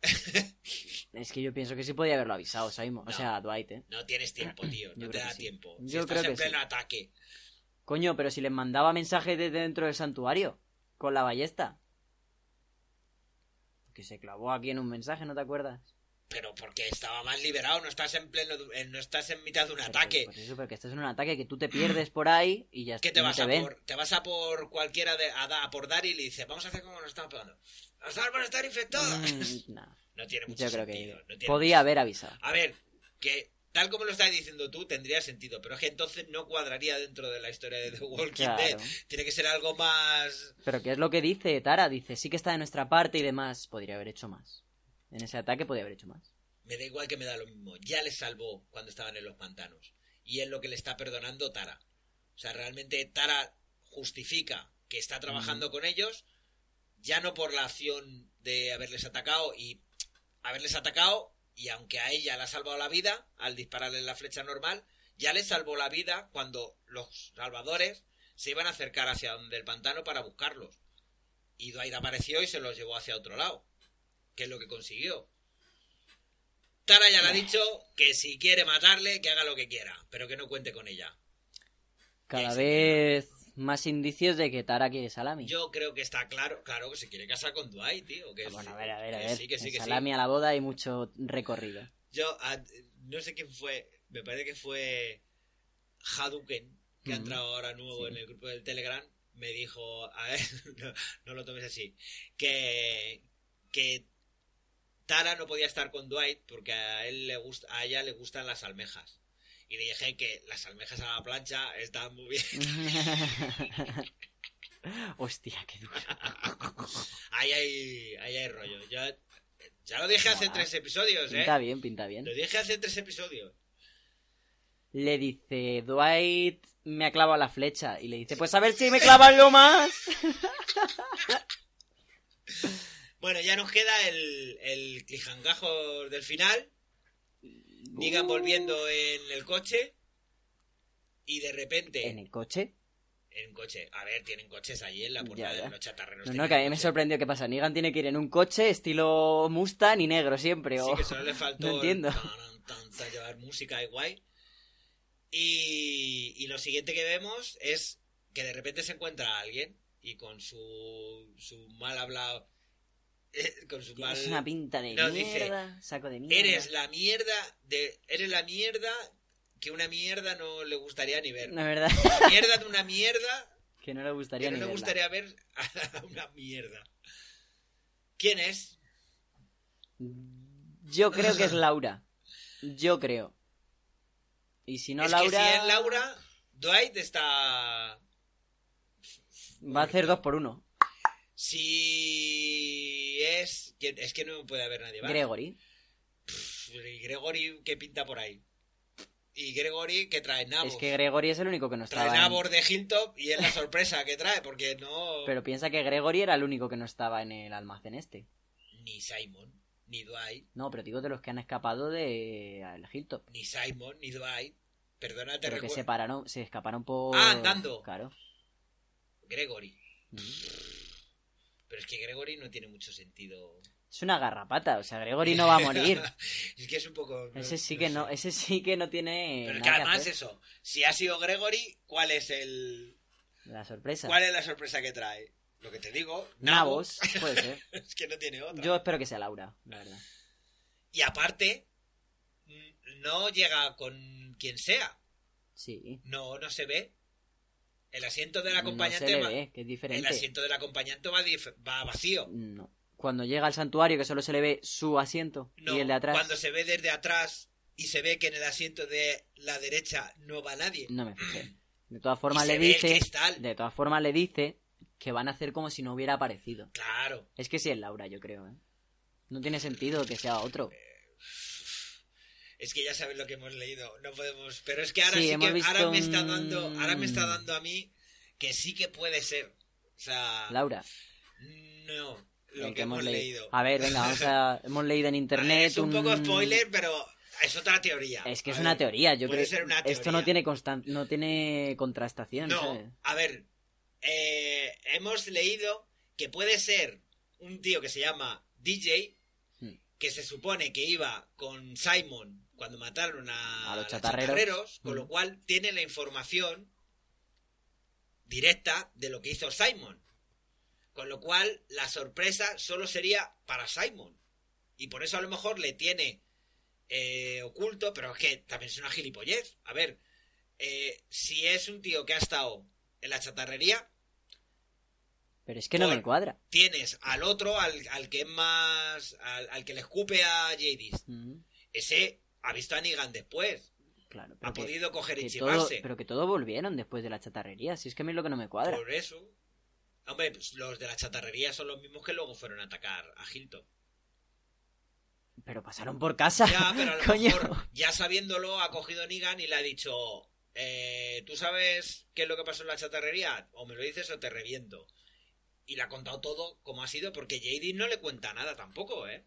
Es que yo pienso que sí podía haberlo avisado, Simon. No. O sea, Dwight, ¿eh? no tienes tiempo, tío. No Yo te da sí. tiempo. Si Yo estás creo en que pleno sí. ataque. Coño, pero si les mandaba mensajes desde dentro del santuario. Con la ballesta. Que se clavó aquí en un mensaje, ¿no te acuerdas? Pero porque estaba más liberado, no estás en pleno, no estás en mitad de un Pero, ataque. Pues eso, porque estás en un ataque que tú te pierdes por ahí y ya ¿Qué está. te vas te a ven. por? Te vas a por cualquiera de, a, por Dar y le dices, vamos a hacer como nos estamos pegando. Las armas están infectadas. Mm, no. No tiene mucho Yo creo sentido. que no podía mucho- haber avisado. A ver, que tal como lo estás diciendo tú, tendría sentido, pero es que entonces no cuadraría dentro de la historia de The Walking Claro. Dead. Tiene que ser algo más... Pero ¿qué es lo que dice Tara? Dice, sí que está de nuestra parte y demás. Podría haber hecho más. En ese ataque podría haber hecho más. Me da igual que me da lo mismo. Ya le salvó cuando estaban en los pantanos. Y es lo que le está perdonando Tara. O sea, realmente Tara justifica que está trabajando con ellos, ya no por la acción de haberles atacado y haberles atacado, y aunque a ella le ha salvado la vida al dispararle la flecha normal, ya le salvó la vida cuando los salvadores se iban a acercar hacia donde el pantano para buscarlos. Y Dwight apareció y se los llevó hacia otro lado. Que es lo que consiguió. Tara ya le ha dicho que si quiere matarle, que haga lo que quiera, pero que no cuente con ella. Cada vez más indicios de que Tara quiere salami. Yo creo que está claro, claro que se quiere casar con Dwight, tío. Que Bueno, sí, a ver, a ver, a ver. sí, que sí, que salami a la boda hay mucho recorrido. Yo a- no sé quién fue, me parece que fue Hadouken, que ha entrado ahora nuevo en el grupo del Telegram, me dijo, a ver, no, no lo tomes así, que, que Tara no podía estar con Dwight porque a él le gusta, a ella le gustan las almejas. Y le dije que las almejas a la plancha estaban muy bien. Hostia, qué duro. Ahí hay, ahí hay rollo. Yo, ya lo dije hace tres episodios, ¿eh? Pinta bien, pinta bien. Lo dije hace tres episodios. Le dice, Dwight me ha clavado la flecha. Y le dice, pues a ver si me clavan lo más. Bueno, ya nos queda el, el clijangajo del final. Negan volviendo en el coche. Y de repente. ¿En el coche? En un coche. A ver, tienen coches allí en la Ya, portada ya. de los chatarreros. No, no, que a mí me sorprendió qué pasa. Negan tiene que ir en un coche estilo Mustang y negro siempre. Sí, o- que solo le faltó. No entiendo. llevar música y guay. Y, y lo siguiente que vemos es que de repente se encuentra a alguien y con su, su mal hablado. con su mal. Tienes una pinta de No, dice, mierda, saco de mierda. Eres la mierda de. Eres la mierda que una mierda no le gustaría ni ver. La verdad, La mierda de una mierda que no le gustaría que no ni le verla. gustaría ver a una mierda. ¿Quién es? Yo creo que es Laura. Yo creo. Y si no es Laura... que si es Laura, Dwight está. Va a hacer dos por uno. Si es. ¿Quién? Es que no puede haber nadie más. Gregory. Y Gregory, ¿qué pinta por ahí? Y Gregory, que trae nabos. Es que Gregory es el único que no Trae estaba en... nabos de Hilltop y es la sorpresa que trae, porque no. Pero piensa que Gregory era el único que no estaba en el almacén este. Ni Simon, ni Dwight, No, pero digo de los que han escapado de al Hilltop. ni Simon, ni Dwight. Perdona, te Pero que recuerdo. se pararon, se escaparon por... Ah, andando. Claro. Gregory. Mm. Pero es que Gregory no tiene mucho sentido. Es una garrapata, o sea, Gregory no va a morir. es que es un poco. Ese sí que no, ese sí que no tiene Pero que nada que además hacer. eso, si ha sido Gregory, ¿cuál es el. La sorpresa. ¿Cuál es la sorpresa que trae? Lo que te digo, nabos. Nabos, puede ser. es que no tiene otra. Yo espero que sea Laura, la verdad. Y aparte, mm, no llega con quien sea. Sí. No, no se ve. El asiento del No acompañante se le va- ve, que es el diferente. asiento del acompañante va, va vacío. No. Cuando llega al santuario que solo se le ve su asiento No, y el de atrás, cuando se ve desde atrás y se ve que en el asiento de la derecha no va nadie. no me fijé. De todas formas le dice, de todas formas le dice que van a hacer como si no hubiera aparecido. Claro. Es que sí es Laura, yo creo, ¿eh? No tiene sentido que sea otro. Es que ya sabes lo que hemos leído, no podemos. Pero es que ahora Sí, sí, hemos que visto ahora me está dando, ahora me está dando a mí que sí que puede ser. O sea, Laura, no, lo que, hemos leído. A ver, venga, vamos a... hemos leído en internet es un poco spoiler, pero es otra teoría. Es que es una teoría, yo puede creo. ser una Esto no tiene constan... no tiene contrastación. No, ¿sabes? a ver, eh, hemos leído que puede ser un tío que se llama DJ, Hmm. que se supone que iba con Simon cuando mataron a, A los los chatarreros. con Hmm. lo cual tiene la información directa de lo que hizo Simon. Con lo cual la sorpresa solo sería para Simon. Y por eso a lo mejor le tiene eh, oculto, pero es que también es una gilipollez. A ver, eh, si es un tío que ha estado en la chatarrería, Pero es que no me cuadra. tienes al otro, al, al que es más. Al, al que le escupe a Jadis. Mm, Ese ha visto a Negan después. Claro, pero Ha que, podido coger y todo, pero que todo volvieron después de la chatarrería. Si es que a mí es lo que no me cuadra. Por eso. Hombre, pues los de la chatarrería son los mismos que luego fueron a atacar a Hilton. Pero pasaron por casa. Ya, pero a lo Coño. mejor, ya sabiéndolo, ha cogido Negan y le ha dicho: eh, ¿Tú sabes qué es lo que pasó en la chatarrería? O me lo dices o te reviento. Y le ha contado todo como ha sido, porque JD no le cuenta nada tampoco, ¿eh?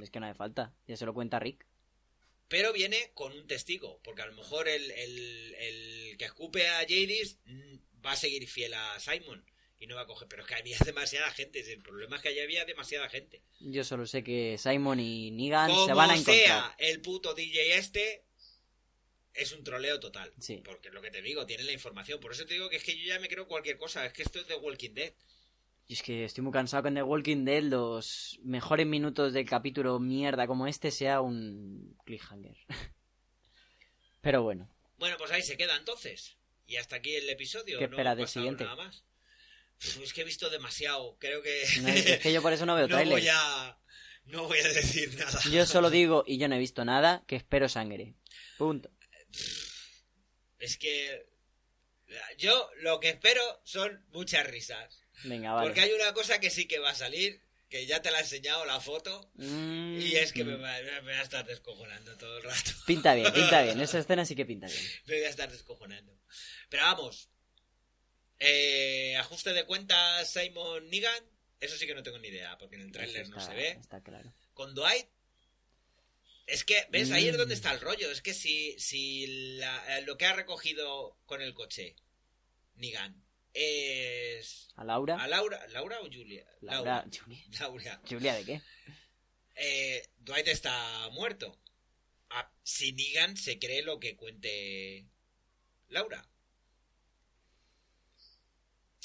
Es que no hace falta. Ya se lo cuenta Rick. Pero viene con un testigo, porque a lo mejor el, el- el que escupe a Jadis mm, va a seguir fiel a Simon y no va a coger. Pero es que había demasiada gente, el problema es que allí había demasiada gente. Yo solo sé que Simon y Negan Como se van a encontrar. sea el puto DJ este, es un troleo total. Sí. Porque es lo que te digo, tiene la información. Por eso te digo que es que yo ya me creo cualquier cosa. Es que esto es de Walking Dead. Y es que estoy muy cansado con The Walking Dead los mejores minutos del capítulo mierda como este sea un cliffhanger. Pero bueno, Bueno, pues ahí se queda entonces. Y hasta aquí el episodio. ¿Qué no espera del siguiente? Nada más. Uf, Es que he visto demasiado. Creo que. no es, que yo por eso no veo no trailers. voy a. No voy a decir nada. Yo solo digo, y yo no he visto nada, que espero sangre. Punto. Es que. Yo lo que espero son muchas risas. Venga, vale. Porque hay una cosa que sí que va a salir. Que ya te la he enseñado la foto. Mm, Y es que me mm. va, me voy a estar descojonando todo el rato. Pinta bien, pinta bien. Esa escena sí que pinta bien. Me voy a estar descojonando. Pero vamos. Eh, ajuste de cuentas Simon Negan. Eso sí que no tengo ni idea. Porque en el tráiler no se ve. Está claro. con Dwight. Es que, ¿ves? Ahí es Mm. donde está el rollo. Es que si, si la- eh, lo que ha recogido con el coche Negan es. ¿A Laura? ¿A Laura? ¿Laura o Julia? Laura. Julia. Laura. ¿Julia de qué? Eh, Dwight está muerto. Ah, si Negan se cree lo que cuente Laura.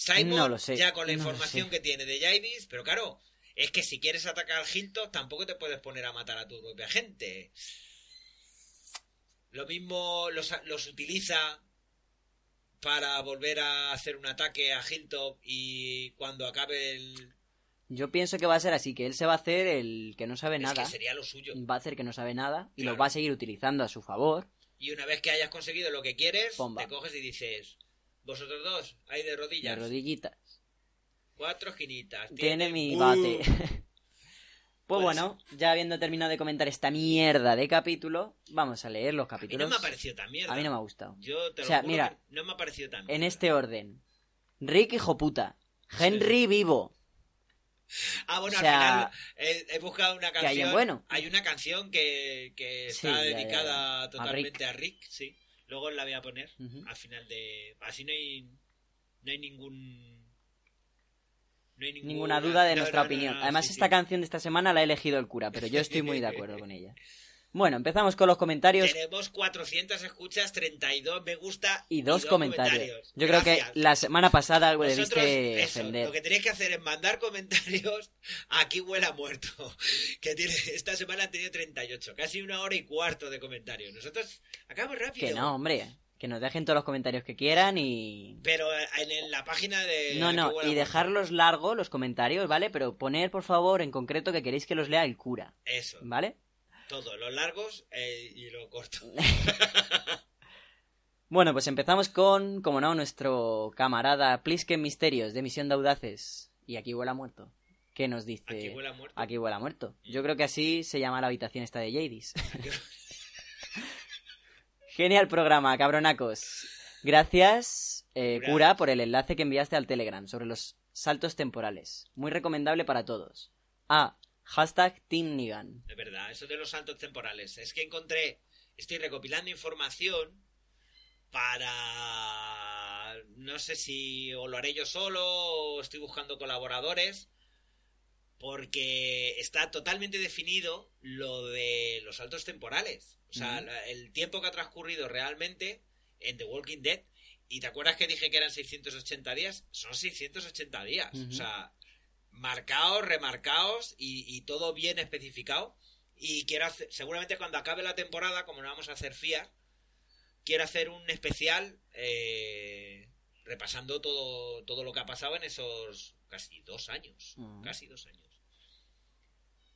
Simon, No lo sé, ya con la no información que tiene de Jadis, pero claro, es que si quieres atacar al Hilton, tampoco te puedes poner a matar a tu propia gente. Lo mismo los, los utiliza para volver a hacer un ataque a Hilton y cuando acabe el... Yo pienso que va a ser así, que él se va a hacer el que no sabe Es nada. que sería lo suyo. Va a hacer que no sabe nada y Claro. lo va a seguir utilizando a su favor. Y una vez que hayas conseguido lo que quieres, Pomba. te coges y dices, vosotros dos, ahí de De rodillas, rodillitas. cuatro esquinitas. Tiene mi ¡Uh! bate. Pues Pues- bueno, ya habiendo terminado de comentar esta mierda de capítulo, vamos a leer los A mí capítulos. no me ha parecido tan mierda. A mí no me ha gustado. Yo te O lo sea, juro mira, no me ha parecido tan En mierda. este orden. Rick hijo puta. Henry vivo. Ah, bueno, o sea, al final eh, he buscado una que canción. hay en bueno. Hay una canción que, que Sí, está ya, ya, dedicada ya. totalmente a Rick. sí. Luego la voy a poner al final de... Así no hay, no hay ningún... No hay ninguna, Ninguna duda de no, nuestra no, opinión. Además, sí, esta sí. canción de esta semana la ha elegido el cura, pero yo estoy muy de acuerdo con ella. Bueno, empezamos con los comentarios Tenemos 400 escuchas, 32 me gusta y dos comentarios. Yo creo que la semana pasada algo Vosotros, debiste eso, defender. lo que tenéis que hacer es mandar comentarios. Aquí huele a muerto. Que tiene, esta semana han tenido 38, casi una hora y cuarto de comentarios. Nosotros acabamos rápido. Que no, hombre. Que nos dejen todos los comentarios que quieran y... Pero en, en la página de. No, no, y dejarlos largos los comentarios, ¿vale? Pero poner, por favor, en concreto que queréis que los lea el cura, Eso, ¿vale? Todo, los largos eh, y lo corto. Bueno, pues empezamos con, como no, nuestro camarada Plisken Misterios de Misión de Audaces. Y aquí huele a muerto. que nos dice... Aquí huele a muerto. Aquí huele a muerto. Yo creo que así se llama la habitación esta de Jadis. Genial programa, cabronacos. Gracias, eh, Cura. Cura, por el enlace que enviaste al Telegram sobre los saltos temporales. Muy recomendable para todos. Ah, hashtag Team Nigan. De verdad, eso de los saltos temporales. Es que encontré, estoy recopilando información para... No sé si o lo haré yo solo o estoy buscando colaboradores. Porque está totalmente definido lo de los saltos temporales. O sea, el tiempo que ha transcurrido realmente en The Walking Dead. ¿Y te acuerdas que dije que eran 680 días? Son 680 días. O sea, marcaos, remarcaos y, y todo bien especificado. Y quiero hacer, seguramente cuando acabe la temporada, como no vamos a hacer FIA, quiero hacer un especial eh, repasando todo, todo lo que ha pasado en esos casi dos años. Mm. Casi dos años.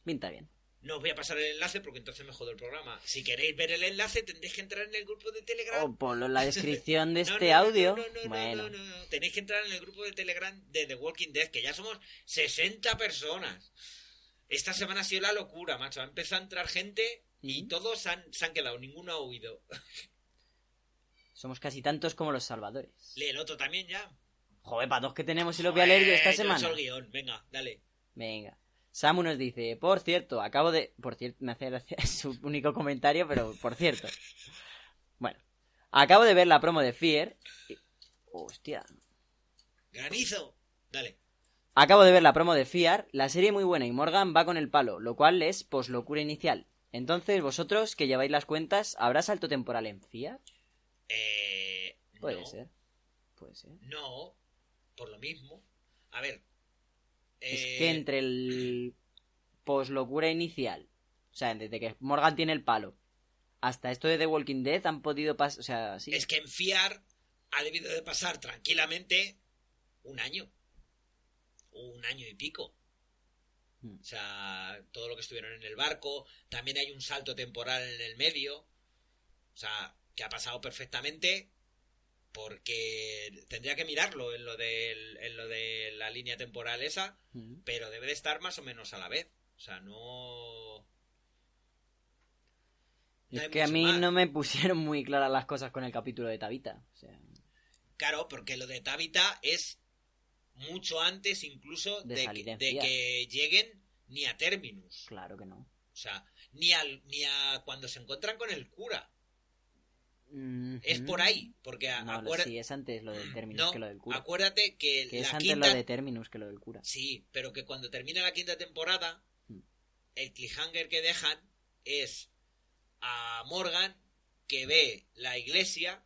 Pinta bien. No os voy a pasar el enlace porque entonces me jodo el programa. Si queréis ver el enlace, tendréis que entrar en el grupo de Telegram. O ponlo en la descripción de este no, no, audio. no, no, no, bueno, no, no. Tenéis que entrar en el grupo de Telegram de The Walking Dead, que ya somos 60 personas. Esta semana ha sido la locura, macho. Ha empezado a entrar gente y Mm. todos han- se han quedado, ninguno ha huido. somos casi tantos como los salvadores. Lee el otro también ya. Joder, para dos que tenemos y los voy a leer yo esta Joder, yo he hecho semana. el guion. Venga, dale. Venga. Samu nos dice, por cierto, acabo de... Por cierto, me hace gracia su único comentario, pero por cierto. Bueno. Acabo de ver la promo de Fear. y- Hostia. Granizo. Dale. Acabo de ver la promo de Fear, la serie muy buena y Morgan va con el palo, lo cual es poslocura inicial. Entonces, vosotros que lleváis las cuentas, ¿habrá salto temporal en Fear? Eh, Puede no, ser. Puede ser. No, por lo mismo. A ver. Es eh, que entre el poslocura inicial, o sea, desde que Morgan tiene el palo, hasta esto de The Walking Dead han podido pasar, o sea, sí. Es que en FIAR ha debido de pasar tranquilamente un año. Un año y pico. Mm. O sea, todo lo que estuvieron en el barco. También hay un salto temporal en el medio. O sea, que ha pasado perfectamente. Porque tendría que mirarlo en lo, del, en lo de la línea temporal esa. Mm. Pero debe de estar más o menos a la vez. O sea, no. no Es que a mí más. no me pusieron muy claras las cosas con el capítulo de Tabita. O sea, Claro, porque lo de Tabitha es mucho antes incluso De de, de que lleguen ni a Terminus. claro que no. O sea, ni, al, ni a cuando se encuentran con el cura. Mm, Es por ahí. Porque a- No, sí, es antes lo del Terminus no, que lo del cura. acuérdate que, Que es antes quinta... lo de Terminus que lo del cura. Sí, pero que cuando termina la quinta temporada, Mm. el cliffhanger que dejan es a Morgan que ve la iglesia,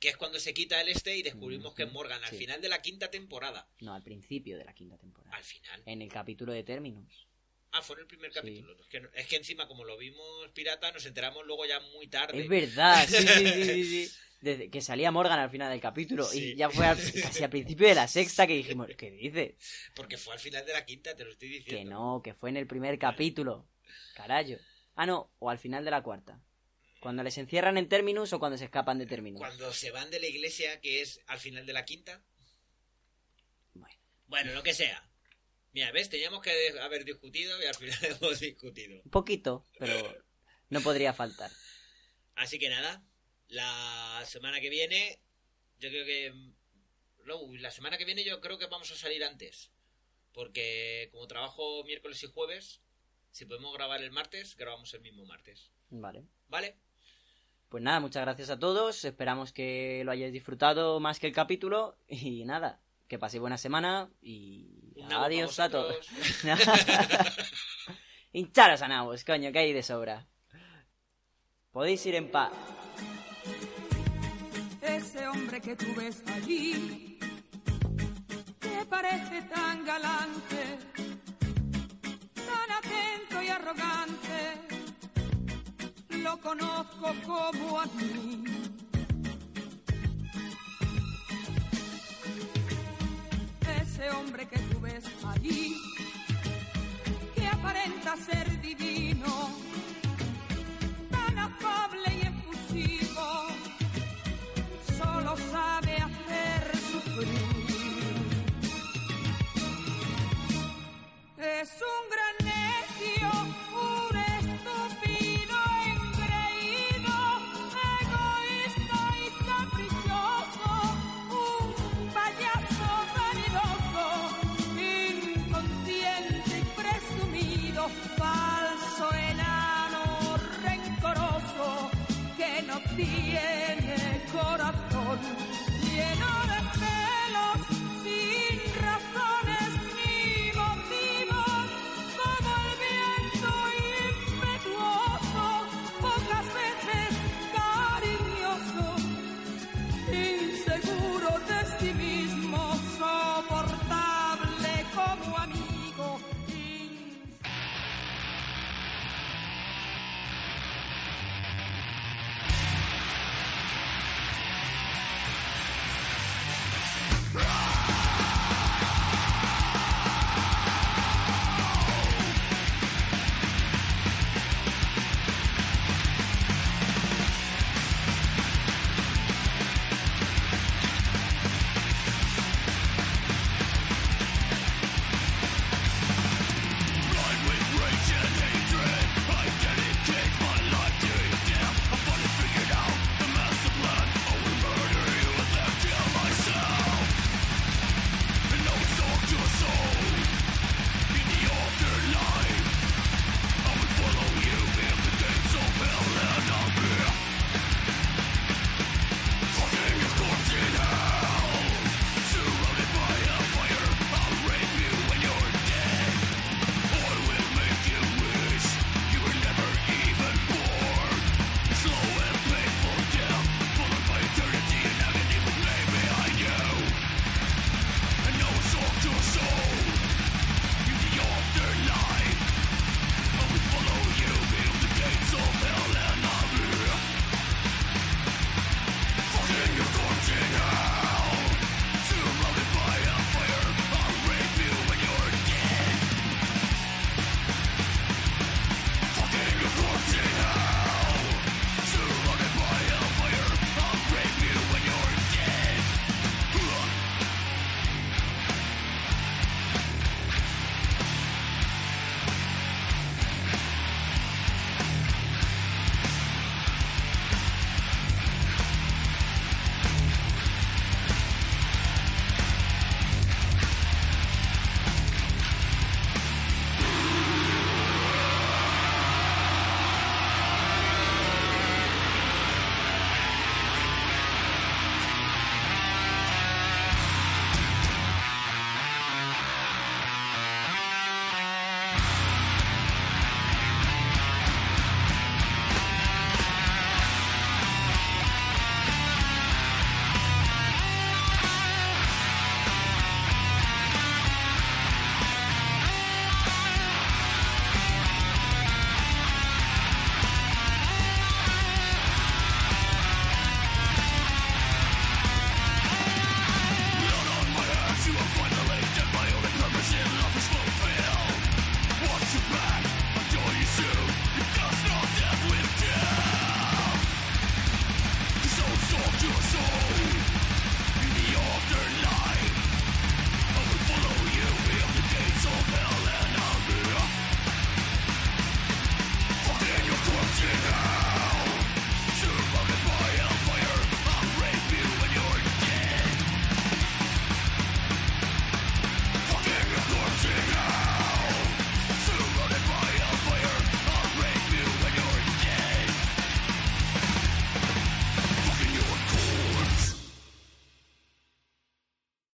que es cuando se quita el este y descubrimos que es Morgan al sí. final de la quinta temporada. No, al principio de la quinta temporada. Al final. En el capítulo de Terminus. Ah, fue en el primer Sí. capítulo. Es, que, es que encima, como lo vimos pirata, nos enteramos luego ya muy tarde. Es verdad, sí, sí, sí, sí, sí. Desde que salía Morgan al final del capítulo Sí. y ya fue al- casi al principio de la sexta que dijimos, ¿qué dices? Porque fue al final de la quinta, te lo estoy diciendo. Que no, que fue en el primer capítulo. Carayo. Ah, no, o al final de la cuarta. Cuando les encierran en Terminus o cuando se escapan de Terminus. Cuando se van de la iglesia, que es al final de la quinta. Bueno. Bueno, lo que sea. Mira, ¿ves? Teníamos que haber discutido y al final hemos discutido. Un poquito, pero no podría faltar. Así que nada, la semana que viene, yo creo que... No, la semana que viene yo creo que vamos a salir antes. Porque como trabajo miércoles y jueves, si podemos grabar el martes, grabamos el mismo martes. Vale. ¿Vale? Pues nada, muchas gracias a todos. Esperamos que lo hayáis disfrutado más que el capítulo. Y nada, que paséis buena semana y Adiós a todos. Hincharos a nabos, coño, que hay de sobra. Podéis ir en paz. Ese hombre que tú ves allí, que parece tan galante, tan atento y arrogante, lo conozco como a mí. Ese hombre que tú ves allí, que aparenta ser divino, tan afable y efusivo solo sabe hacer sufrir.